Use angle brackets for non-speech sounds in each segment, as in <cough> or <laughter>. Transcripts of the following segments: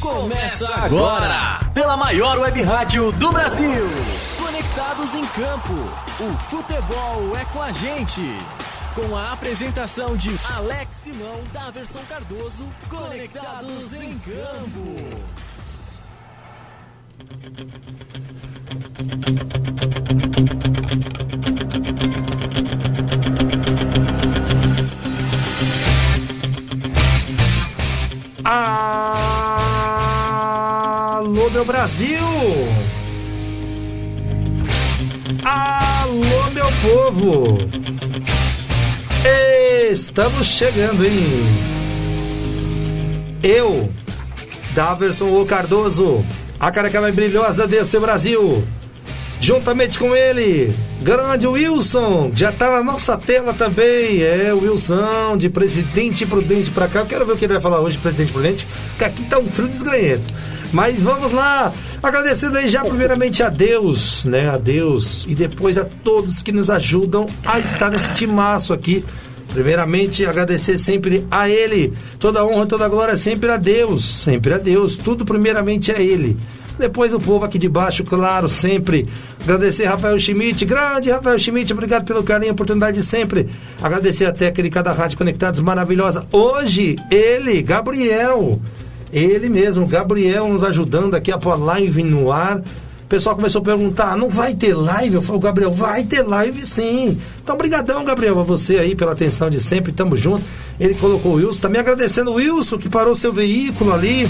Começa agora, pela maior web rádio do Brasil. Conectados em campo, o futebol é com a gente. Com a apresentação de Alex Simão, da versão Cardoso, Conectados em Campo. Meu Brasil! Alô, meu povo! Estamos chegando, hein? Eu, Daverson O Cardoso, a careca mais brilhosa desse Brasil, juntamente com ele, grande Wilson, já tá na nossa tela também. É, o Wilson, de Presidente Prudente pra cá. Eu quero ver o que ele vai falar hoje, Presidente Prudente, que aqui tá um frio desgranhento. Mas vamos lá, agradecendo aí já primeiramente a Deus, né? A Deus e depois a todos que nos ajudam a estar nesse timaço aqui. Primeiramente, agradecer sempre a Ele. Toda honra, toda glória sempre a Deus. Sempre a Deus. Tudo primeiramente a Ele. Depois o povo aqui de baixo, claro, sempre. Agradecer Rafael Schmidt, grande Rafael Schmidt, obrigado pelo carinho, oportunidade de sempre. Agradecer a técnica da Rádio Conectados, maravilhosa. Hoje, ele, Gabriel. Ele mesmo, Gabriel, nos ajudando aqui a pôr live no ar. O pessoal começou a perguntar, não vai ter live? Eu falei, Gabriel, vai ter live sim. Então, brigadão, Gabriel, a você aí pela atenção de sempre, tamo junto. Ele colocou o Wilson, também agradecendo o Wilson que parou seu veículo ali,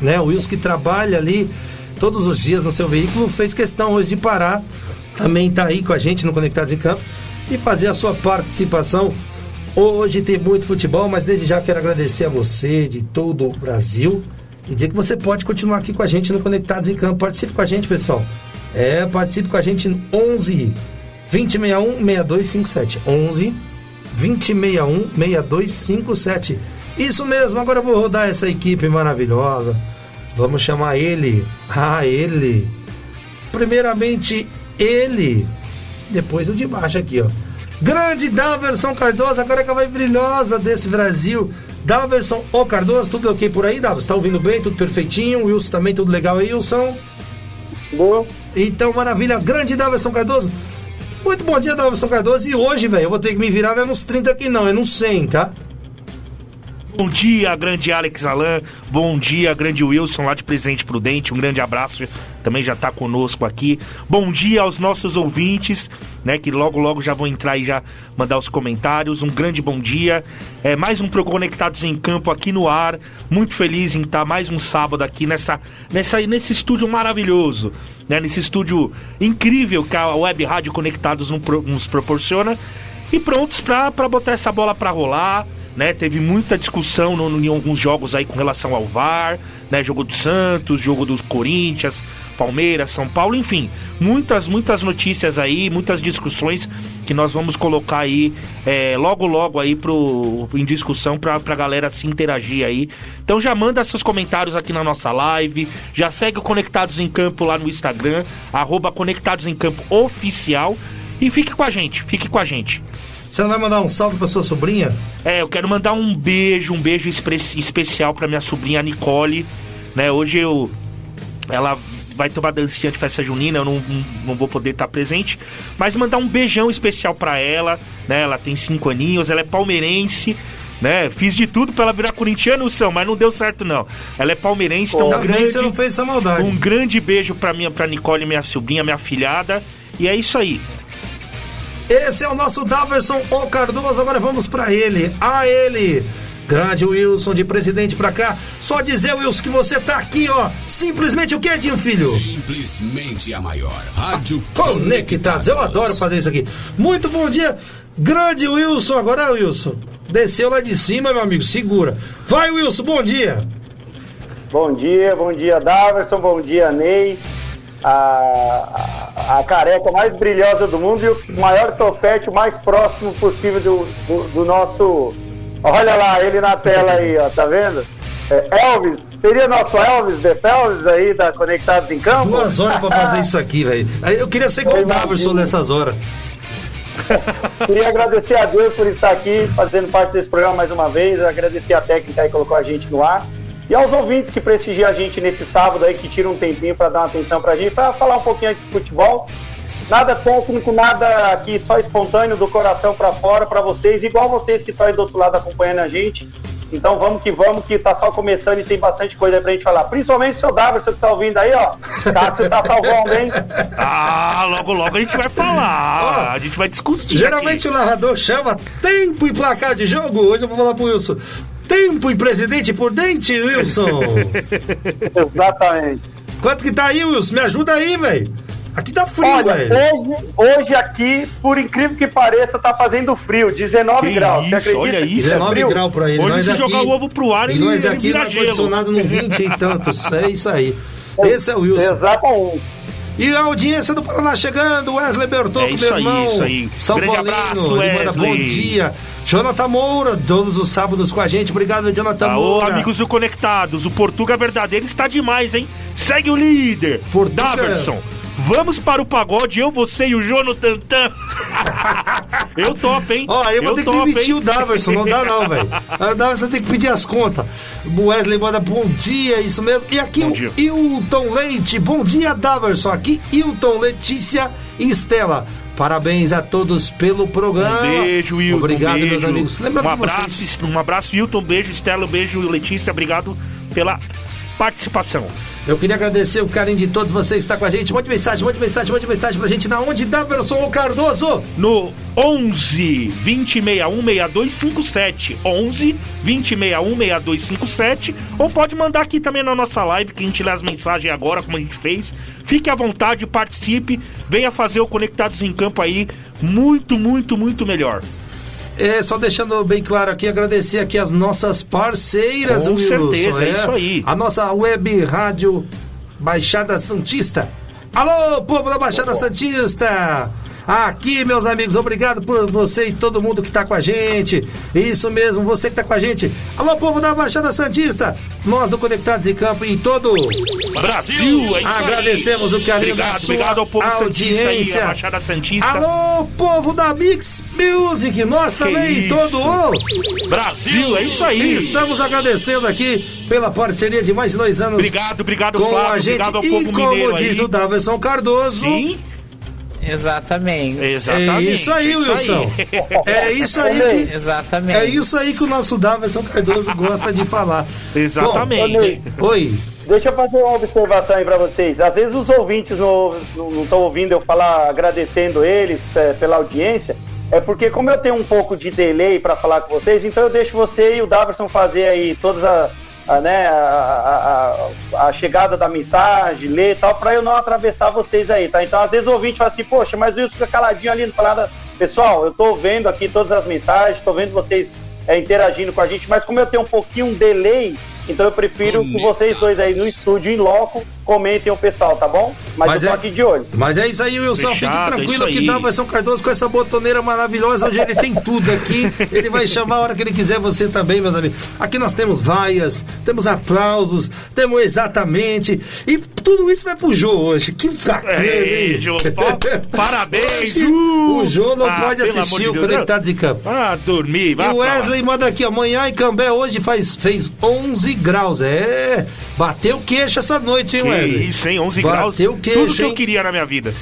né? O Wilson que trabalha ali todos os dias no seu veículo, fez questão hoje de parar, também tá aí com a gente no Conectados em Campo e fazer a sua participação. Hoje tem muito futebol, mas desde já quero agradecer a você de todo o Brasil e dizer que você pode continuar aqui com a gente no Conectados em Campo. Participe com a gente, pessoal. É, participe com a gente no 11 2061 6257. 11 2061 6257. Isso mesmo, agora eu vou rodar essa equipe maravilhosa. Vamos chamar ele. <laughs> Ah, ele. Primeiramente, ele. Depois o de baixo aqui, ó. Grande Daverson Cardoso, agora que vai brilhosa desse Brasil. Daverson O Cardoso, tudo ok por aí, Daverson? Tá ouvindo bem? Tudo perfeitinho? Wilson também, tudo legal aí, Wilson? Boa. Então, maravilha. Grande Daverson Cardoso. Muito bom dia, Daverson Cardoso. E hoje, velho, eu vou ter que me virar, não é nos 30 aqui não, é nos 100, tá? Bom dia, grande Alex Alan. Bom dia, grande Wilson, lá de Presidente Prudente. Um grande abraço, também já está conosco aqui. Bom dia aos nossos ouvintes, né? Que logo, logo já vão entrar e já mandar os comentários. Um grande bom dia. É mais um Pro Conectados em Campo aqui no ar. Muito feliz em estar mais um sábado aqui nessa, nessa, nesse estúdio maravilhoso, né? Nesse estúdio incrível que a Web Rádio Conectados nos proporciona. E prontos para botar essa bola para rolar né? Teve muita discussão no, no, em alguns jogos aí com relação ao VAR, né? Jogo do Santos, jogo do Corinthians, Palmeiras, São Paulo, enfim, muitas, muitas notícias aí, muitas discussões que nós vamos colocar aí é, logo, logo aí pro, em discussão pra, pra galera se interagir aí. Então já manda seus comentários aqui na nossa live, já segue o Conectados em Campo lá no Instagram, arroba Conectados em Campo Oficial e fique com a gente, fique com a gente. Você não vai mandar um salve pra sua sobrinha? É, eu quero mandar um beijo, um beijo especial pra minha sobrinha Nicole. Né, hoje eu. Ela vai ter uma dancinha de festa junina, eu não, não, não vou poder estar presente. Mas mandar um beijão especial pra ela. Né, ela tem cinco aninhos, ela é palmeirense. Né? Fiz de tudo pra ela virar corintiano, são, mas não deu certo, não. Ela é palmeirense, então um grande, você não fez essa maldade. Um grande beijo pra, minha, pra Nicole, minha sobrinha, minha filhada. E é isso aí. Esse é o nosso Daverson O Cardoso. Agora vamos para ele. A ele. Grande Wilson de presidente pra cá. Só dizer, Wilson, que você tá aqui, ó. Simplesmente o que, Edinho Filho? Simplesmente a maior. Rádio Conectados. Eu adoro fazer isso aqui. Muito bom dia. Grande Wilson. Agora, Wilson. Desceu lá de cima, meu amigo. Segura. Vai, Wilson. Bom dia. Bom dia, bom dia, Daverson. Bom dia, Ney a, a, a, careca mais brilhosa do mundo e o maior topete o mais próximo possível do, do, do, nosso. Olha lá, ele na tela aí, ó, tá vendo? É Elvis, seria nosso Elvis de Pelvis aí da Conectados em Campo? Duas horas pra fazer isso aqui, velho. Eu queria ser o Daverson nessas horas. <laughs> Queria agradecer a Deus por estar aqui fazendo parte desse programa mais uma vez, agradecer a técnica que colocou a gente no ar E aos ouvintes que prestigiam a gente nesse sábado aí, que tiram um tempinho para dar uma atenção pra gente, para falar um pouquinho aqui de futebol. Nada técnico, nada aqui só espontâneo do coração para fora para vocês, igual vocês que estão aí do outro lado acompanhando a gente. Então vamos que vamos, que tá só começando e tem bastante coisa pra gente falar. Principalmente o seu Davidson que tá ouvindo aí, ó. Cássio tá salvando, hein? <laughs> Ah, logo logo a gente vai falar. a gente vai discutir. Geralmente aqui. o narrador chama tempo e placar de jogo. Hoje eu vou falar pro Wilson. Tempo e presidente por dente, Wilson. <laughs> Exatamente. Quanto que tá aí, Wilson? Me ajuda aí, velho. Aqui tá frio, velho. hoje, hoje aqui, por incrível que pareça, tá fazendo frio, 19 Que graus. isso, Você acredita? olha isso. é 19 frio? graus pra ele. Hoje nós se aqui, jogar o ovo pro ar, e ele- nós ele aqui no gelo. ar-condicionado no 20 e tantos. É isso aí. Esse é o Wilson. Exatamente. E a audiência do Paraná chegando, Wesley Bertocco, É meu aí, irmão. isso aí. São Grande Paulino, abraço, ele manda bom Wesley. dia. Jonathan Moura, todos os sábados com a gente. Obrigado, Jonathan Alô, Moura. amigos do Conectados, o Portuga verdadeiro está demais, hein? Segue o líder, Portuga. Daverson. Vamos para o pagode, eu, você e o Jonathan. Tan. <laughs> eu topo, hein? Ó, eu vou ter que topo, demitir hein? o Daverson, não dá não, velho. O Daverson tem que pedir as contas. O Wesley manda bom dia, isso mesmo. E aqui Bom o dia. Hilton Leite, bom dia, Daverson. Aqui Hilton, Letícia e Estela. Parabéns a todos pelo programa. Um beijo, Wilton. Obrigado, um meus beijo. amigos. Lembrando um abraço, vocês... um abraço, Wilton. Um beijo, Estela. Um beijo, Letícia. Obrigado pela participação. Eu queria agradecer o carinho de todos vocês que estão com a gente. Mande mensagem, mande mensagem, mande mensagem pra gente na onde Daverson ou Cardoso. No 11 2061 6257. 11 2061 6257. Ou pode mandar aqui também na nossa live, que a gente lê as mensagens agora, como a gente fez. Fique à vontade, participe. Venha fazer o Conectados em Campo aí. Muito, muito, muito melhor. É, só deixando bem claro aqui, agradecer aqui as nossas parceiras, Com Wilson, certeza, é isso aí. A nossa web rádio Baixada Santista. Alô, povo da Baixada Santista! Aqui, meus amigos, obrigado por você e todo mundo que tá com a gente. Isso mesmo, você que tá com a gente. Alô, povo da Baixada Santista! Nós do Conectados em Campo e todo Brasil, é aí. Agradecemos o carinho obrigado, da sua Obrigado ao povo aí, audiência. a Baixada Santista. Alô, povo da Mix Music, nós Que também, isso. todo o Brasil, é isso aí. e estamos agradecendo aqui pela parceria de mais de dois anos Obrigado, obrigado, com Flávio. a gente. Obrigado ao E povo como mineiro diz aí. o Daverson Cardoso, Sim, Exatamente. exatamente. é isso aí, é isso Wilson. aí. <laughs> É isso aí que, Exatamente. é isso aí que o nosso Daverson Cardoso gosta de falar. <laughs> Exatamente. Bom, oi. Deixa eu fazer uma observação aí pra vocês. Às vezes os ouvintes não estão ouvindo eu falar agradecendo eles é, pela audiência. É porque como eu tenho um pouco de delay pra falar com vocês, então eu deixo você e o Daverson fazer aí todas a, a, né, a, a- a- chegada da mensagem, ler e tal, pra eu não atravessar vocês aí, tá? Então às vezes o ouvinte fala assim, poxa, mas o Wilson fica caladinho ali, não fala nada. Pessoal, eu tô vendo aqui todas as mensagens, tô vendo vocês é, interagindo com a gente, mas como eu tenho um pouquinho um delay, então eu prefiro que vocês dois aí no estúdio, em loco, comentem o pessoal, tá bom? Mas, Mas eu tô é- aqui de olho. Mas é isso aí, Wilson. Fique Fechado, é tranquilo isso que aí. Daverson Cardoso com essa botoneira maravilhosa. Hoje ele tem tudo aqui. Ele vai chamar a hora que ele quiser você também, meus amigos. Aqui nós temos vaias, temos aplausos, temos exatamente. E tudo isso vai pro Jô hoje. Que bacana, Ei, hein? Jô, pa- parabéns, Jô. O Jô não Ah, pode assistir de o Deus, Conectados em Campo. Ah, dormir, E vai o pra lá. Wesley manda aqui, amanhã em Cambé hoje faz, fez 11 graus. É, bateu queixo essa noite, hein, Que Wesley? isso, hein? 11 graus. Queixo, Tudo que eu queria na minha vida.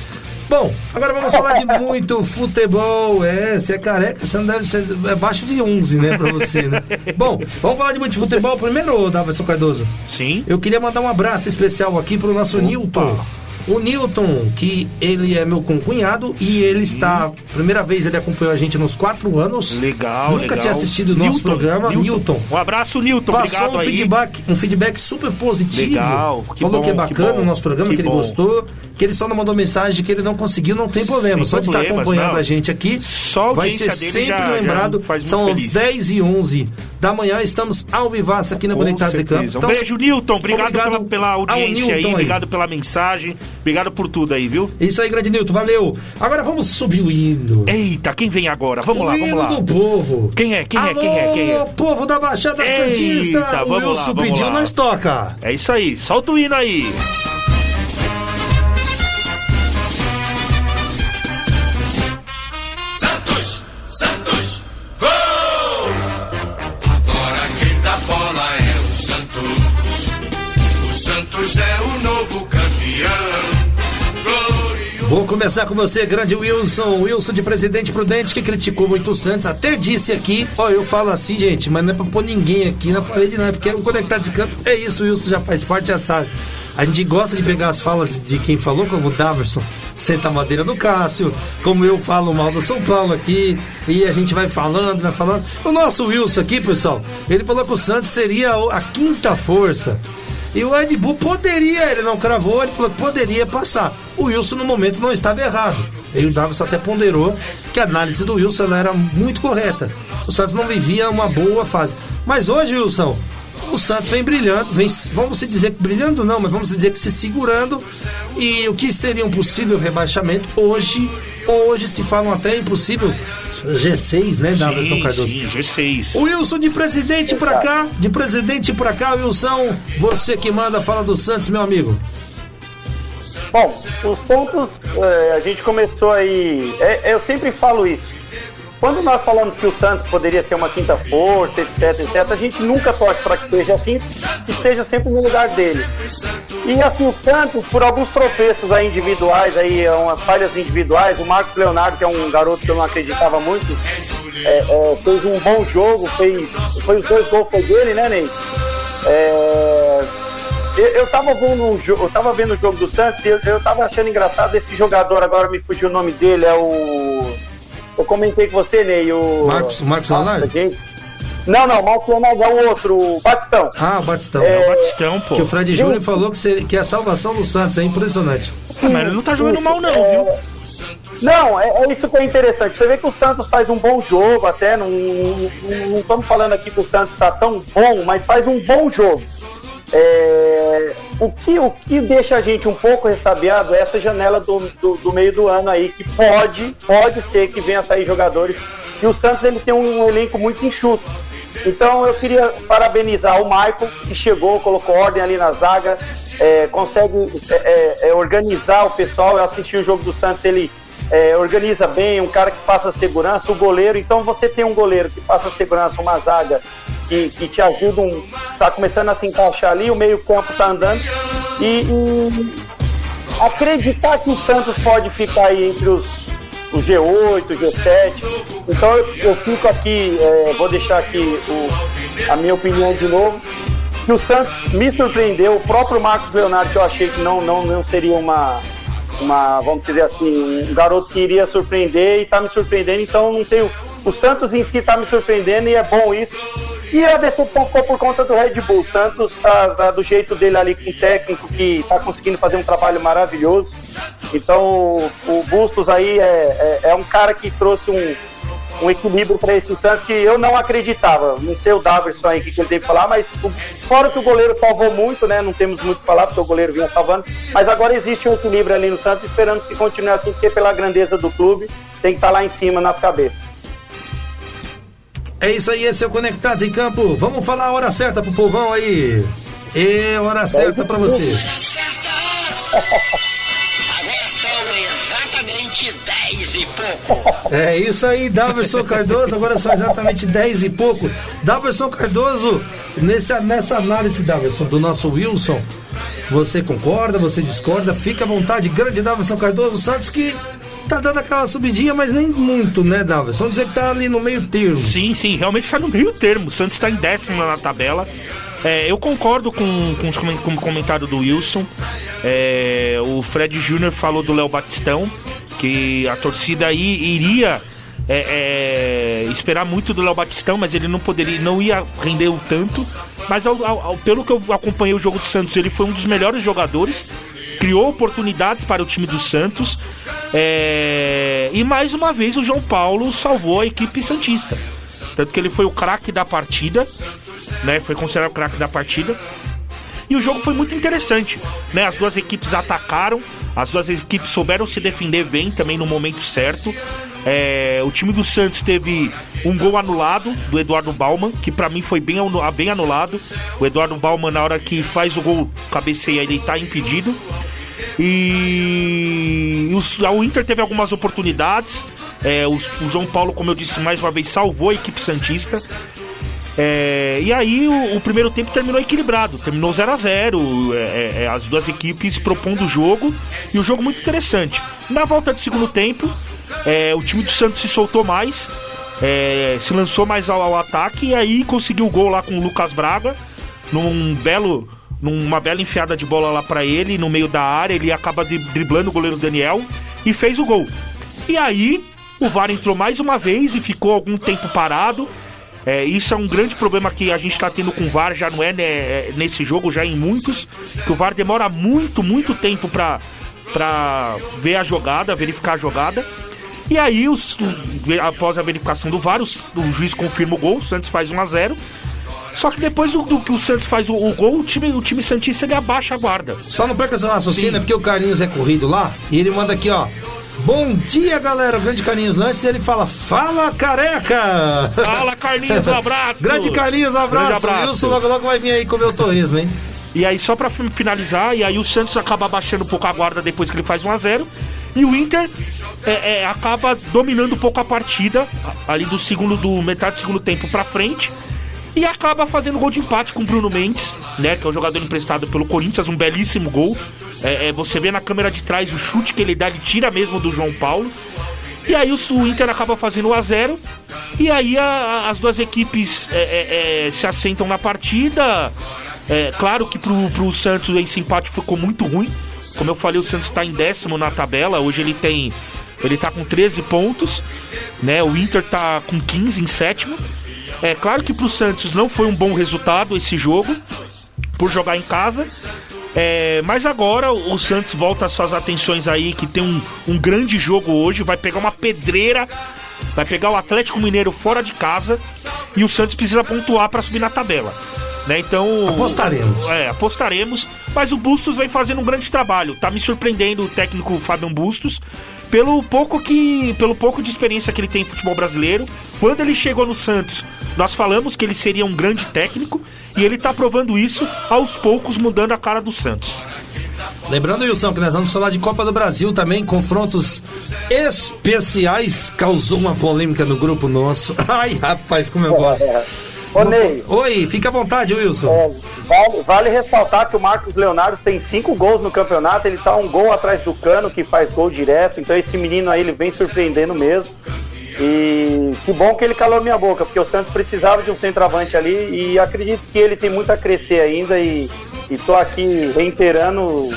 Bom, agora vamos falar de muito futebol. É, você é careca, você não deve ser é abaixo de 11, né, pra você, né? <laughs> Bom, vamos falar de muito futebol primeiro, Davidson Cardoso. Sim. Eu queria mandar um abraço especial aqui pro nosso Newton. O Newton, que ele é meu concunhado e ele está. Primeira vez ele acompanhou a gente nos quatro anos. Legal, Nunca legal. tinha assistido o nosso Newton, programa. Newton. Um abraço, Newton. Passou Obrigado um aí. feedback, um feedback super positivo. Legal, que Falou bom, que é que bacana bom, o nosso programa, que, que ele bom. gostou, que ele só não mandou mensagem que ele não conseguiu, não tem problema. Sem só de estar problemas, acompanhando não. a gente aqui, Só a vai ser sempre já- já lembrado. muito São às feliz. 10 e 11 da manhã, estamos ao vivaço aqui na Conectados em Campo. certeza. Então, um beijo, Newton. Obrigado, obrigado pela, pela audiência Newton aí. aí. Obrigado pela mensagem. Obrigado por tudo aí, viu? Isso aí, grande Nilton, valeu. Agora vamos subir o hino. Eita, quem vem agora? Vamos o lá, hino vamos lá. do povo. Quem é? Quem é? Alô, Quem é? Quem é? povo da Baixada Eita, Santista. O vamos lá, Wilson vamos pediu, lá. nós toca. É isso aí. Solta o hino aí. Vou começar com você, grande Wilson. Wilson de Presidente Prudente, que criticou muito o Santos. Até disse aqui, ó, eu falo assim, gente, mas não é pra pôr ninguém aqui na parede, não. É porque o Conectado de Campo é isso, Wilson já faz parte, já sabe. A gente gosta de pegar as falas de quem falou, como o Daverson, senta a madeira do Cássio, como eu falo mal do São Paulo aqui, e a gente vai falando, vai falando. O nosso Wilson aqui, pessoal, ele falou que o Santos seria a quinta força. E o Ed Bull poderia, ele não cravou, ele falou que poderia passar. O Wilson no momento não estava errado. E o Davis até ponderou que a análise do Wilson era muito correta. O Santos não vivia uma boa fase. Mas hoje, Wilson, o Santos vem brilhando, vem, vamos dizer que brilhando não, mas vamos dizer que se segurando. E o que seria um possível rebaixamento, hoje, hoje se falam até impossível G6, né, da São Cardoso? Sim, G6. O Wilson de presidente pra cá, de presidente pra cá, Wilson, você que manda, fala do Santos, meu amigo. Bom, os pontos, é, a gente começou aí, é, eu sempre falo isso, quando nós falamos que o Santos poderia ser uma quinta força, etc, etc, a gente nunca torce para que seja assim, que esteja sempre no lugar dele. E assim, o Santos, por alguns tropeços aí individuais, aí, umas falhas individuais, o Marcos Leonardo, que é um garoto que eu não acreditava muito, é, é, fez um bom jogo, fez, foi os dois gols dele, né, Ney? É, eu, eu tava vendo um jogo, eu tava vendo o jogo do Santos e eu, eu tava achando engraçado esse jogador, agora me fugiu o nome dele, é o eu comentei com você, Ney, o. Marcos, Marcos Leonardo? Não, não, Marcos Leonardo é o outro, o Batistão. Ah, o Batistão. É, é o Batistão, pô. Que o Fred Júnior falou que, seria, que é a salvação do Santos, é impressionante. Ah, mas ele não tá jogando mal, não, é... viu? Não, é, é, isso que é interessante. Você vê que o Santos faz um bom jogo, até. Não, não, não estamos falando aqui que o Santos está tão bom, mas faz um bom jogo. É, o, que, o que deixa a gente um pouco ressabiado é essa janela do, do, do, meio do ano aí, que pode, pode ser que venha sair jogadores. E o Santos ele tem um elenco muito enxuto. Então eu queria parabenizar o Michael, que chegou, colocou ordem ali na zaga, é, consegue é, é, é organizar o pessoal. Eu assisti o jogo do Santos, ele é, organiza bem, um cara que passa segurança, o goleiro. Então você tem um goleiro que passa segurança, uma zaga que, que te ajudam, está começando a se encaixar ali, o meio-campo está andando. E, e, acreditar que o Santos pode ficar aí entre os, os G8, G7. Então eu, eu fico aqui, é, vou deixar aqui o, a minha opinião de novo. Que o Santos me surpreendeu, o próprio Marcos Leonardo, que eu achei que não, não, não seria uma, uma, vamos dizer assim, um garoto que iria surpreender e está me surpreendendo, então não tenho. O Santos em si está me surpreendendo e é bom isso. E a decepção foi por conta do Red Bull. O Santos tá, tá, do jeito dele ali com o técnico que está conseguindo fazer um trabalho maravilhoso. Então o, o Bustos aí é, é, é, um cara que trouxe um, um equilíbrio para esse Santos que eu não acreditava. Não sei o Daverson aí o que, ele teve que falar, mas o, fora que o goleiro salvou muito, né? Não temos muito o que falar, porque o goleiro vinha salvando. Mas agora existe um equilíbrio ali no Santos, esperamos que continue assim, porque pela grandeza do clube tem que estar tá lá em cima nas cabeças. É isso aí, esse é o Conectados em Campo. Vamos falar a hora certa pro povão aí. É hora certa para você. <laughs> Agora são exatamente 10 e pouco. É isso aí, Daverson Cardoso. Agora são exatamente 10 e pouco. Daverson Cardoso, nesse, nessa análise, Daverson, do nosso Wilson, você concorda, você discorda? Fica à vontade, grande Daverson Cardoso Santos, que tá dando aquela subidinha, mas nem muito, né, Davi? Vamos dizer que tá ali no meio termo. Sim, sim, realmente tá no meio termo. O Santos tá em décimo na tabela. É, eu concordo com, com, com, o comentário do Wilson. É, o Fred Júnior falou do Léo Batistão, que a torcida aí iria é, é, esperar muito do Léo Batistão, mas ele não poderia, não ia render o tanto. Mas ao, ao, pelo que eu acompanhei o jogo do Santos, ele foi um dos melhores jogadores, criou oportunidades para o time do Santos. É... E mais uma vez o João Paulo salvou a equipe Santista. Tanto que ele foi o craque da partida, né? Foi considerado o craque da partida. E o jogo foi muito interessante, né? As duas equipes atacaram, as duas equipes souberam se defender bem também no momento certo. É, o time do Santos teve um gol anulado do Eduardo Bauman, que para mim foi bem, bem anulado. O Eduardo Bauman, na hora que faz o gol, cabeceia, ele tá impedido. E o Inter teve algumas oportunidades. É, o, o, João Paulo, como eu disse mais uma vez, salvou a equipe Santista. É, e aí o, o, primeiro tempo terminou equilibrado, terminou 0 a 0 é, é, é, as duas equipes propondo o jogo e o jogo muito interessante. Na volta do segundo tempo, é, o time do Santos se soltou mais, é, se lançou mais ao, ao, ataque e aí conseguiu o gol lá com o Lucas Braga, num belo, numa bela enfiada de bola lá para ele, no meio da área, ele acaba driblando o goleiro Daniel e fez o gol. E aí o VAR entrou mais uma vez e ficou algum tempo parado. É, isso é um grande problema que a gente está tendo com o VAR, já não é né, nesse jogo, já em muitos, que o VAR demora muito, muito tempo para para ver a jogada, verificar a jogada. E aí, os, após a verificação do VAR, o, o juiz confirma o gol, o Santos faz 1 a 0 só que depois do, do que o Santos faz o, o, gol, o time, o time Santista ele abaixa a guarda. Só não perca seu raciocínio, porque o Carlinhos é corrido lá e ele manda aqui, ó. Bom dia, galera. O grande Carlinhos Lanches, ele fala: Fala, careca! Fala, Carlinhos, um <laughs> abraço! grande Carlinhos, abraço. Grande abraço. Wilson logo, logo vai vir aí comer o torresmo, hein? E aí, só pra finalizar, e aí o Santos acaba baixando um pouco a guarda depois que ele faz 1x0. E o Inter é, é, acaba dominando um pouco a partida, ali do segundo, do metade do segundo tempo pra frente. E acaba fazendo gol de empate com o Bruno Mendes, né? Que é o jogador emprestado pelo Corinthians, um belíssimo gol. É, é, você vê na câmera de trás o chute que ele dá, ele tira mesmo do João Paulo. E aí o, Inter acaba fazendo 1 a 0 E aí a, as duas equipes é, é, é, se assentam na partida. É, claro que pro, pro Santos esse empate ficou muito ruim. Como eu falei, o Santos está em décimo na tabela. Hoje ele tem. Ele tá com 13 pontos. Né? O Inter tá com 15 em sétimo. É claro que pro Santos não foi um bom resultado esse jogo, por jogar em casa. É, mas agora o Santos volta as suas atenções aí, que tem um, um grande jogo hoje, vai pegar uma pedreira, vai pegar o Atlético Mineiro fora de casa e o Santos precisa pontuar para subir na tabela. Né? Então. Apostaremos. É, apostaremos. Mas o Bustos vem fazendo um grande trabalho. Tá me surpreendendo o técnico Fabian Bustos. Pelo pouco que. Pelo pouco de experiência que ele tem em futebol brasileiro. Quando ele chegou no Santos, nós falamos que ele seria um grande técnico. E ele tá provando isso aos poucos, mudando a cara do Santos. Lembrando, Wilson, que nós vamos falar de Copa do Brasil também, confrontos especiais. Causou uma polêmica no grupo nosso. <laughs> Ai, rapaz, como eu gosto. Ô, Ney. Oi, fica à vontade, Wilson. É, vale, vale, ressaltar que o Marcos Leonardo tem cinco gols no campeonato, ele tá um gol atrás do cano, que faz gol direto, então esse menino aí, ele vem surpreendendo mesmo. E que bom que ele calou minha boca, porque o Santos precisava de um centroavante ali e acredito que ele tem muito a crescer ainda e, estou aqui reiterando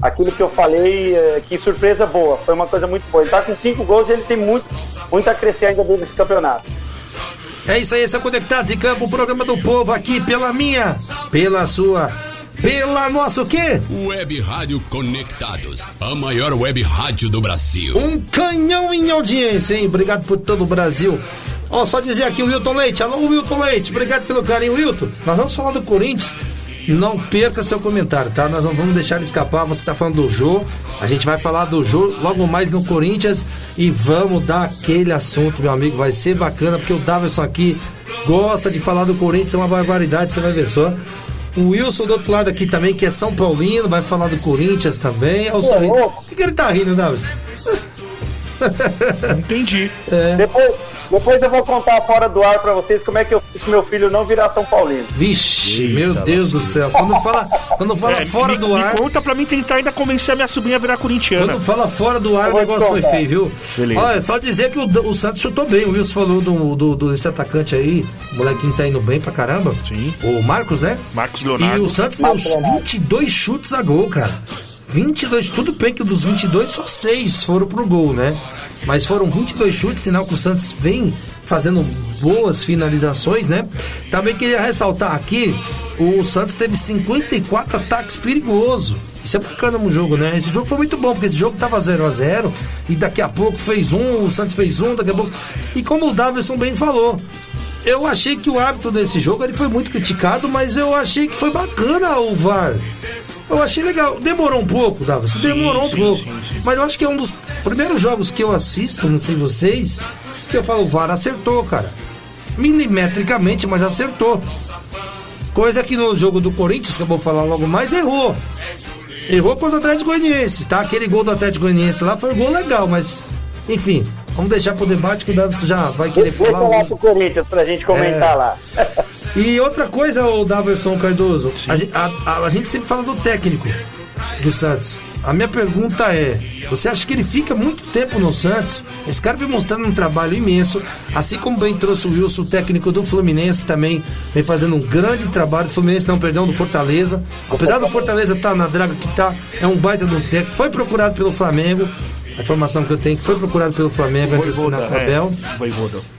aquilo que eu falei, é, que surpresa boa, foi uma coisa muito boa. Ele tá com cinco gols e ele tem muito, muito a crescer ainda dentro desse campeonato. É isso aí, esse é o Conectados em Campo, o programa do povo aqui pela minha, pela sua, pela nossa o quê? Web Rádio Conectados, a maior web rádio do Brasil. Um canhão em audiência, hein? Obrigado por todo o Brasil. Ó, só dizer aqui o Wilton Leite. Alô, Wilton Leite, obrigado pelo carinho, Wilton. Nós vamos falar do Corinthians. Não perca seu comentário, tá? Nós não vamos deixar ele escapar. Você está falando do Jô. A gente vai falar do Jô logo mais no Corinthians. E vamos dar aquele assunto, meu amigo. Vai ser bacana, porque o Davidson aqui gosta de falar do Corinthians. É uma barbaridade, você vai ver só. O Wilson do outro lado aqui também, que é São Paulino, vai falar do Corinthians também. Olha o que, que ele tá rindo, Davidson? Entendi. É. Depois, depois eu vou contar fora do ar pra vocês como é que eu fiz meu filho não virar São Paulino. Vixe, Eita, meu Deus do céu. Quando fala, quando fala é, fora me, do ar. Me conta pra mim tentar ainda convencer a minha sobrinha a virar corintiana. Quando fala fora do ar, o negócio foi feio, viu? Beleza. Olha, só dizer que o, o Santos chutou bem. O Wilson falou do, do, do, desse atacante aí. O molequinho tá indo bem pra caramba. Sim. O Marcos, né? Marcos Leonardo. E o Santos deu 22 chutes a gol, cara. 22, tudo bem que dos 22 só 6 foram pro gol, né? Mas foram 22 chutes, sinal que o Santos vem fazendo boas finalizações, né? Também queria ressaltar aqui, o Santos teve 54 ataques perigosos. Isso é bacana no jogo, né? Esse jogo foi muito bom, porque esse jogo tava 0 a 0 e daqui a pouco fez um, o Santos fez um, daqui a pouco. E como o Davidson bem falou, eu achei que o árbitro desse jogo ele foi muito criticado, mas eu achei que foi bacana o VAR. Eu achei legal. Demorou um pouco, Davis. Demorou um pouco. Mas eu acho que é um dos primeiros jogos que eu assisto, não sei vocês, que eu falo, o VAR acertou, cara. Milimetricamente, mas acertou. Coisa que no jogo do Corinthians, que eu vou falar logo mais, errou. Errou contra o Atlético Goianiense, tá? Aquele gol do Atlético Goianiense lá foi um gol legal, mas enfim, Vamos deixar pro debate que o Davidson já vai querer Deixa falar. lá pro Corinthians pra gente comentar É. lá. <laughs> E outra coisa, o Daverson Cardoso, a, a- a- gente sempre fala do técnico do Santos. A minha pergunta é: você acha que ele fica muito tempo no Santos? Esse cara vem mostrando um trabalho imenso, assim como bem trouxe o Wilson, o técnico do Fluminense também, vem fazendo um grande trabalho. Fluminense não perdeu do Fortaleza. Apesar do Fortaleza estar na draga que tá, é um baita do técnico. Foi procurado pelo Flamengo. A informação que eu tenho é que foi procurado pelo Flamengo antes de assinar com o Abel. é.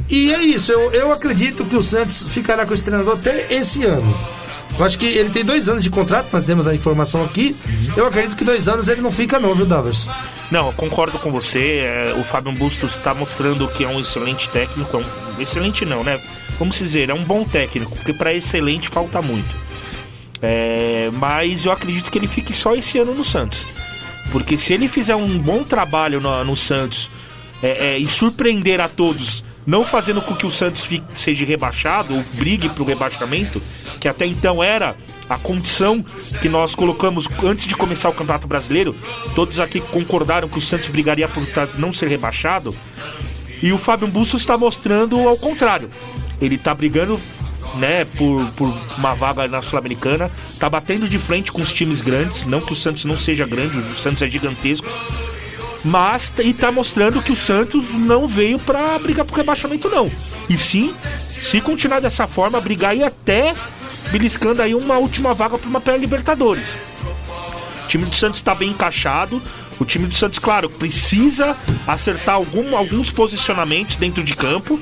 E é isso, eu, eu acredito que o Santos ficará com esse treinador até esse ano. Eu acho que ele tem dois anos de contrato, nós temos a informação aqui. Eu acredito que dois anos ele não fica não, viu, Davos? Não, eu concordo com você. é, o Fábio Bustos está mostrando que é um excelente técnico. É um, excelente não, né? Vamos dizer, é um bom técnico, porque para excelente falta muito. É, mas eu acredito que ele fique só esse ano no Santos. Porque se ele fizer um bom trabalho no, no Santos é, é, e surpreender a todos, não fazendo com que o Santos fique- seja rebaixado ou brigue para o rebaixamento, que até então era a condição que nós colocamos antes de começar o Campeonato Brasileiro, todos aqui concordaram que o Santos brigaria por não ser rebaixado, e o Fábio Bustos está mostrando ao contrário. Ele está brigando né, por, por uma vaga na Sul-Americana, está batendo de frente com os times grandes, não que o Santos não seja grande, o Santos é gigantesco, mas e tá mostrando que o Santos não veio para brigar por rebaixamento não. E sim, se continuar dessa forma, brigar e até beliscando aí uma última vaga para uma pré-Libertadores. O time do Santos está bem encaixado. O time do Santos, claro, precisa acertar algum, alguns posicionamentos dentro de campo,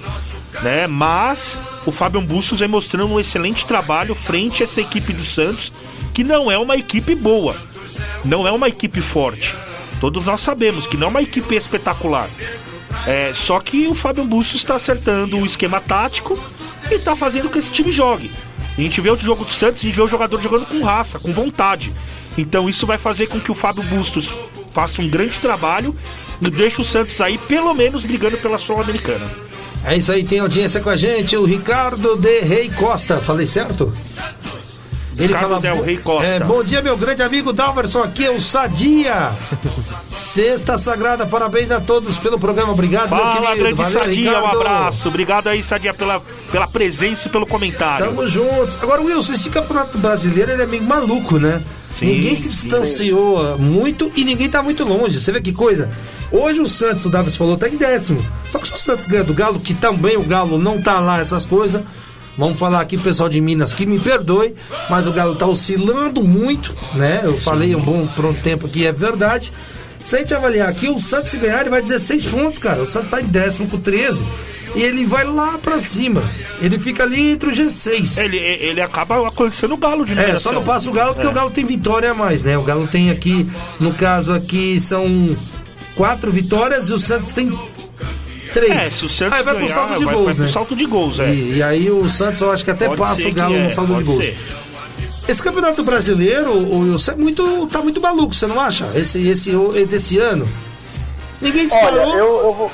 né? Mas o Fábio Bustos vem mostrando um excelente trabalho frente a essa equipe do Santos, que não é uma equipe boa, não é uma equipe forte. Todos nós sabemos que não é uma equipe espetacular. É, só que o Fábio Bustos está acertando o esquema tático e está fazendo que esse time jogue. A gente vê o jogo do Santos, a gente vê o jogador jogando com raça, com vontade. Então isso vai fazer com que o Fábio Bustos faça um grande trabalho e deixe o Santos aí pelo menos brigando pela Sul-Americana. É isso aí, tem audiência com a gente, o Ricardo de Rei Costa, falei certo? Ricardo Del bo- Rey Costa. É, bom dia, meu grande amigo Dalverson, aqui é o Sadia. <laughs> Sexta Sagrada, parabéns a todos pelo programa, obrigado, meu Fala, querido. grande Valeu, Sadia, um Ricardo. abraço. Obrigado aí, Sadia, pela, pela presença e pelo comentário. Estamos juntos. Agora, Wilson, esse campeonato brasileiro ele é meio maluco, né? Sim, ninguém se sim. distanciou muito e ninguém tá muito longe. Você vê que coisa? Hoje o Santos, o Davis falou, tá em décimo. Só que se o Santos ganha do Galo, que também o Galo não tá lá, essas coisas. Vamos falar aqui, pessoal de Minas, que me perdoe, mas o Galo tá oscilando muito, né? Eu falei um bom pronto tempo aqui, é verdade. Se a gente avaliar aqui, o Santos se ganhar, ele vai 16 pontos, cara. O Santos tá em décimo com 13. E ele vai lá pra cima. Ele fica ali entre o G6. Ele, ele acaba alcançando o Galo de É, numeração. só não passa o Galo porque É. o Galo tem vitória a mais, né? O Galo tem aqui, no caso aqui, são quatro vitórias e o Santos tem três. É, se o Santos Aí vai ganhar, pro saldo de vai, gols, vai pro né? salto de gols, é. E, e aí o Santos eu acho que até Pode passa o Galo que no é, saldo de gols. ser. Esse campeonato brasileiro, o Wilson, é muito, tá muito maluco, você não acha? Esse, esse o- desse ano. Ninguém Olha, disparou. eu, eu vou.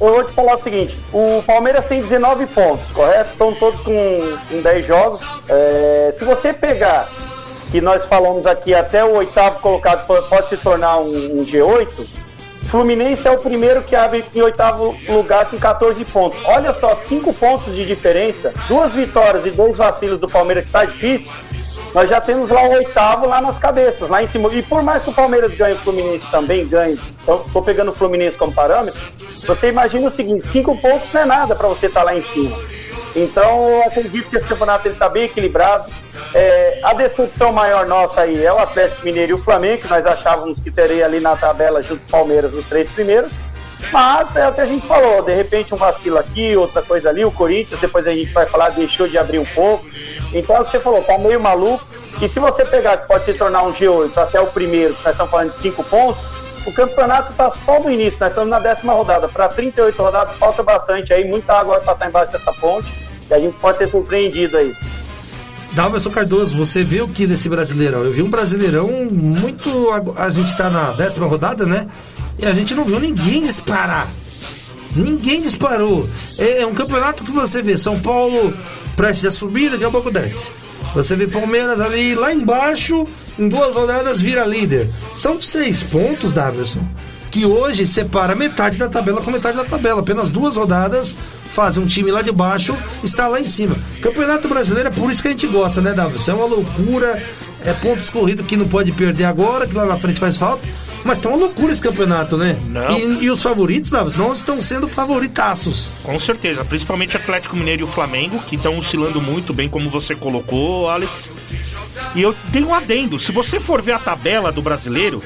Eu vou te falar o seguinte: o Palmeiras tem 19 pontos, correto? Estão todos com, com 10 jogos. É, se você pegar, que nós falamos aqui, até o oitavo colocado po- pode se tornar um, um G8, Fluminense é o primeiro que abre em oitavo lugar com 14 pontos. Olha só, 5 pontos de diferença, duas vitórias e dois vacilos do Palmeiras, que tá difícil. Nós já temos lá o oitavo lá nas cabeças, lá em cima. E por mais que o Palmeiras ganhe, o Fluminense também ganhe, então estou pegando o Fluminense como parâmetro, você imagina o seguinte, cinco pontos não é nada para você estar lá em cima. Então acredito que esse campeonato está bem equilibrado. É, a decepção maior nossa aí é o Atlético Mineiro e o Flamengo, que nós achávamos que teria ali na tabela junto com o Palmeiras os três primeiros. Mas é o que a gente falou, de repente um vacilo aqui, outra coisa ali, o Corinthians, depois a gente vai falar, deixou de abrir um pouco. Então é o que você falou, tá meio maluco. E se você pegar que pode se tornar um G8 até o primeiro, que nós estamos falando de 5 pontos, o campeonato está só no início, nós estamos na décima rodada. Para 38 rodadas falta bastante aí, muita água vai passar embaixo dessa ponte e a gente pode ser surpreendido aí. Dalverson Cardoso, você viu o que desse Brasileirão? Eu vi um Brasileirão muito. A gente tá na décima rodada, né? E a gente não viu ninguém disparar. Ninguém disparou. É, é um campeonato que você vê São Paulo prestes a subir, daqui a pouco desce. Você vê Palmeiras ali lá embaixo, em duas rodadas vira líder. São seis pontos, Daverson. que hoje separa metade da tabela com metade da tabela. Apenas duas rodadas fazem um time lá de baixo estar lá em cima. Campeonato Brasileiro é por isso que a gente gosta, né, Davi? Isso é uma loucura. É pontos corridos que não pode perder agora, que lá na frente faz falta. Mas tá uma loucura esse campeonato, né? Não. E, e os favoritos, Davi, não estão sendo favoritaços. Com certeza, principalmente Atlético Mineiro e o Flamengo, que estão oscilando muito bem, como você colocou, Alex. E eu tenho um adendo: se você for ver a tabela do brasileiro,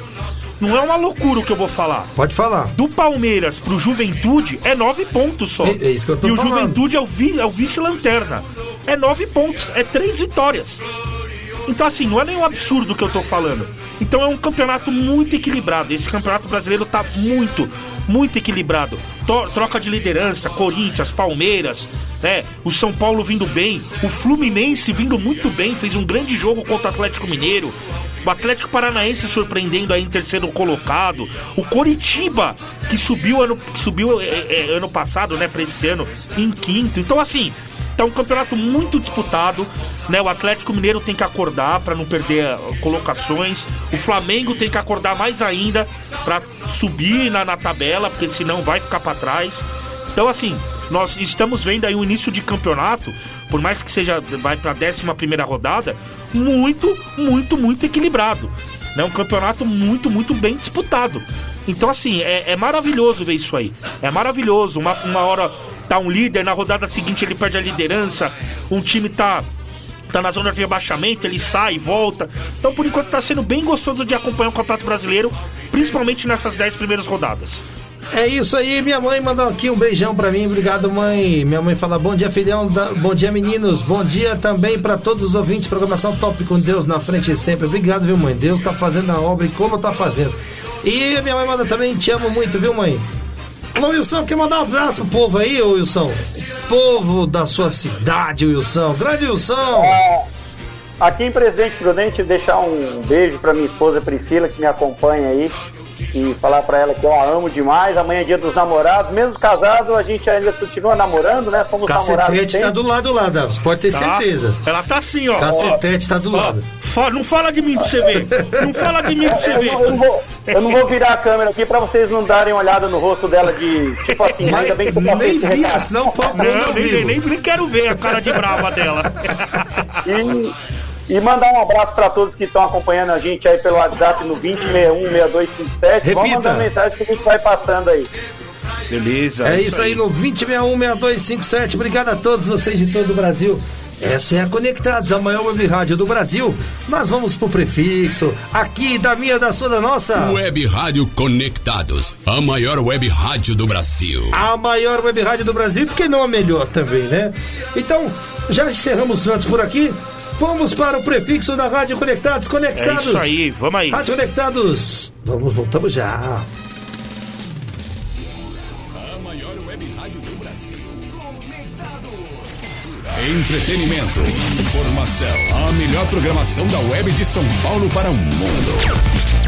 não é uma loucura o que eu vou falar. Pode falar. Do Palmeiras pro Juventude é nove pontos só. É- é isso que eu tô e falando. o Juventude é o, vi- é o vice-lanterna. É nove pontos, é três vitórias. Então, assim, não é nenhum absurdo que eu tô falando. Então é um campeonato muito equilibrado. Esse campeonato brasileiro tá muito, muito equilibrado. Troca de liderança, Corinthians, Palmeiras, né? O São Paulo vindo bem, o Fluminense vindo muito bem, fez um grande jogo contra o Atlético Mineiro. O Atlético Paranaense surpreendendo aí em terceiro colocado. O Coritiba, que subiu ano, subiu, é, é, ano passado, né, pra esse ano, em quinto. Então, assim, Tá um campeonato muito disputado, né? O Atlético Mineiro tem que acordar para não perder ah, colocações. O Flamengo tem que acordar mais ainda para subir na, na tabela, porque senão vai ficar para trás. Então assim, nós estamos vendo aí o início de campeonato, por mais que seja vai para a 11 primeira rodada, muito, muito, muito equilibrado. Né? Um campeonato muito, muito bem disputado. Então, assim, é, é maravilhoso ver isso aí. É maravilhoso. Uma, uma hora tá um líder, na rodada seguinte ele perde a liderança, um time tá. Tá na zona de rebaixamento, ele sai, volta. Então, por enquanto, tá sendo bem gostoso de acompanhar o Campeonato Brasileiro, principalmente nessas 10 primeiras rodadas. É isso aí, minha mãe mandou aqui um beijão pra mim, obrigado mãe. Minha mãe fala bom dia filhão, bom dia meninos, bom dia também pra todos os ouvintes, programação top com Deus na frente sempre. Obrigado, viu mãe? Deus tá fazendo a obra e como tá fazendo. E minha mãe manda também, te amo muito, viu mãe? Alô Wilson, quer mandar um abraço pro povo aí, ô Wilson? Povo da sua cidade, Wilson. Grande Wilson. Aqui em Presidente Prudente, deixar um beijo para minha esposa Priscila, que me acompanha aí, e falar para ela que eu a amo demais. Amanhã é dia dos namorados. Mesmo casado, a gente ainda continua namorando, né? Somos namorados Cacetete tá do lado lá, Davi, pode ter Tá? certeza. Ela tá assim, ó. Cacetete tá do Ó, lado. não fala de mim pra você ver. Não fala de mim pra você Eu ver. não, eu não vou, eu não vou virar a câmera aqui para vocês não darem uma olhada no rosto dela de tipo assim, ainda bem que você nem vira, recado. senão pode Não, ao nem, vivo. nem, nem quero ver a cara de brava dela. E, e mandar um abraço para todos que estão acompanhando a gente aí pelo WhatsApp no 20616257. Vamos mandar mensagem que a gente vai passando aí. Beleza. É isso aí no 2061-6257. Obrigado a todos vocês de todo o Brasil. Essa é a Conectados, a maior web rádio do Brasil. Nós vamos pro prefixo, aqui da minha, da sua, da nossa. Web Rádio Conectados, a maior web rádio do Brasil. A maior web rádio do Brasil, porque não a melhor também, né? Então, já encerramos o Santos por aqui. Vamos para o prefixo da Rádio Conectados. É Conectados. isso aí, vamos aí. Rádio Conectados. Vamos, voltamos já. A maior web rádio do Brasil. Entretenimento, informação, a melhor programação da web de São Paulo para o mundo.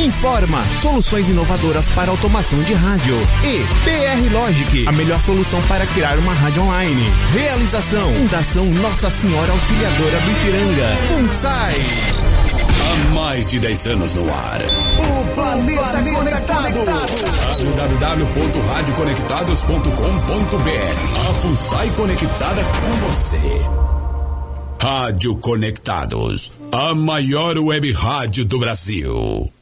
Informa, soluções inovadoras para automação de rádio. E BR Logic, a melhor solução para criar uma rádio online. Realização, Fundação Nossa Senhora Auxiliadora do Ipiranga. FUNSAI. Há mais de 10 anos no ar. O planeta, conectado. www.radioconectados.com.br A FUNSAI conectada com você. Rádio Conectados, a maior web rádio do Brasil.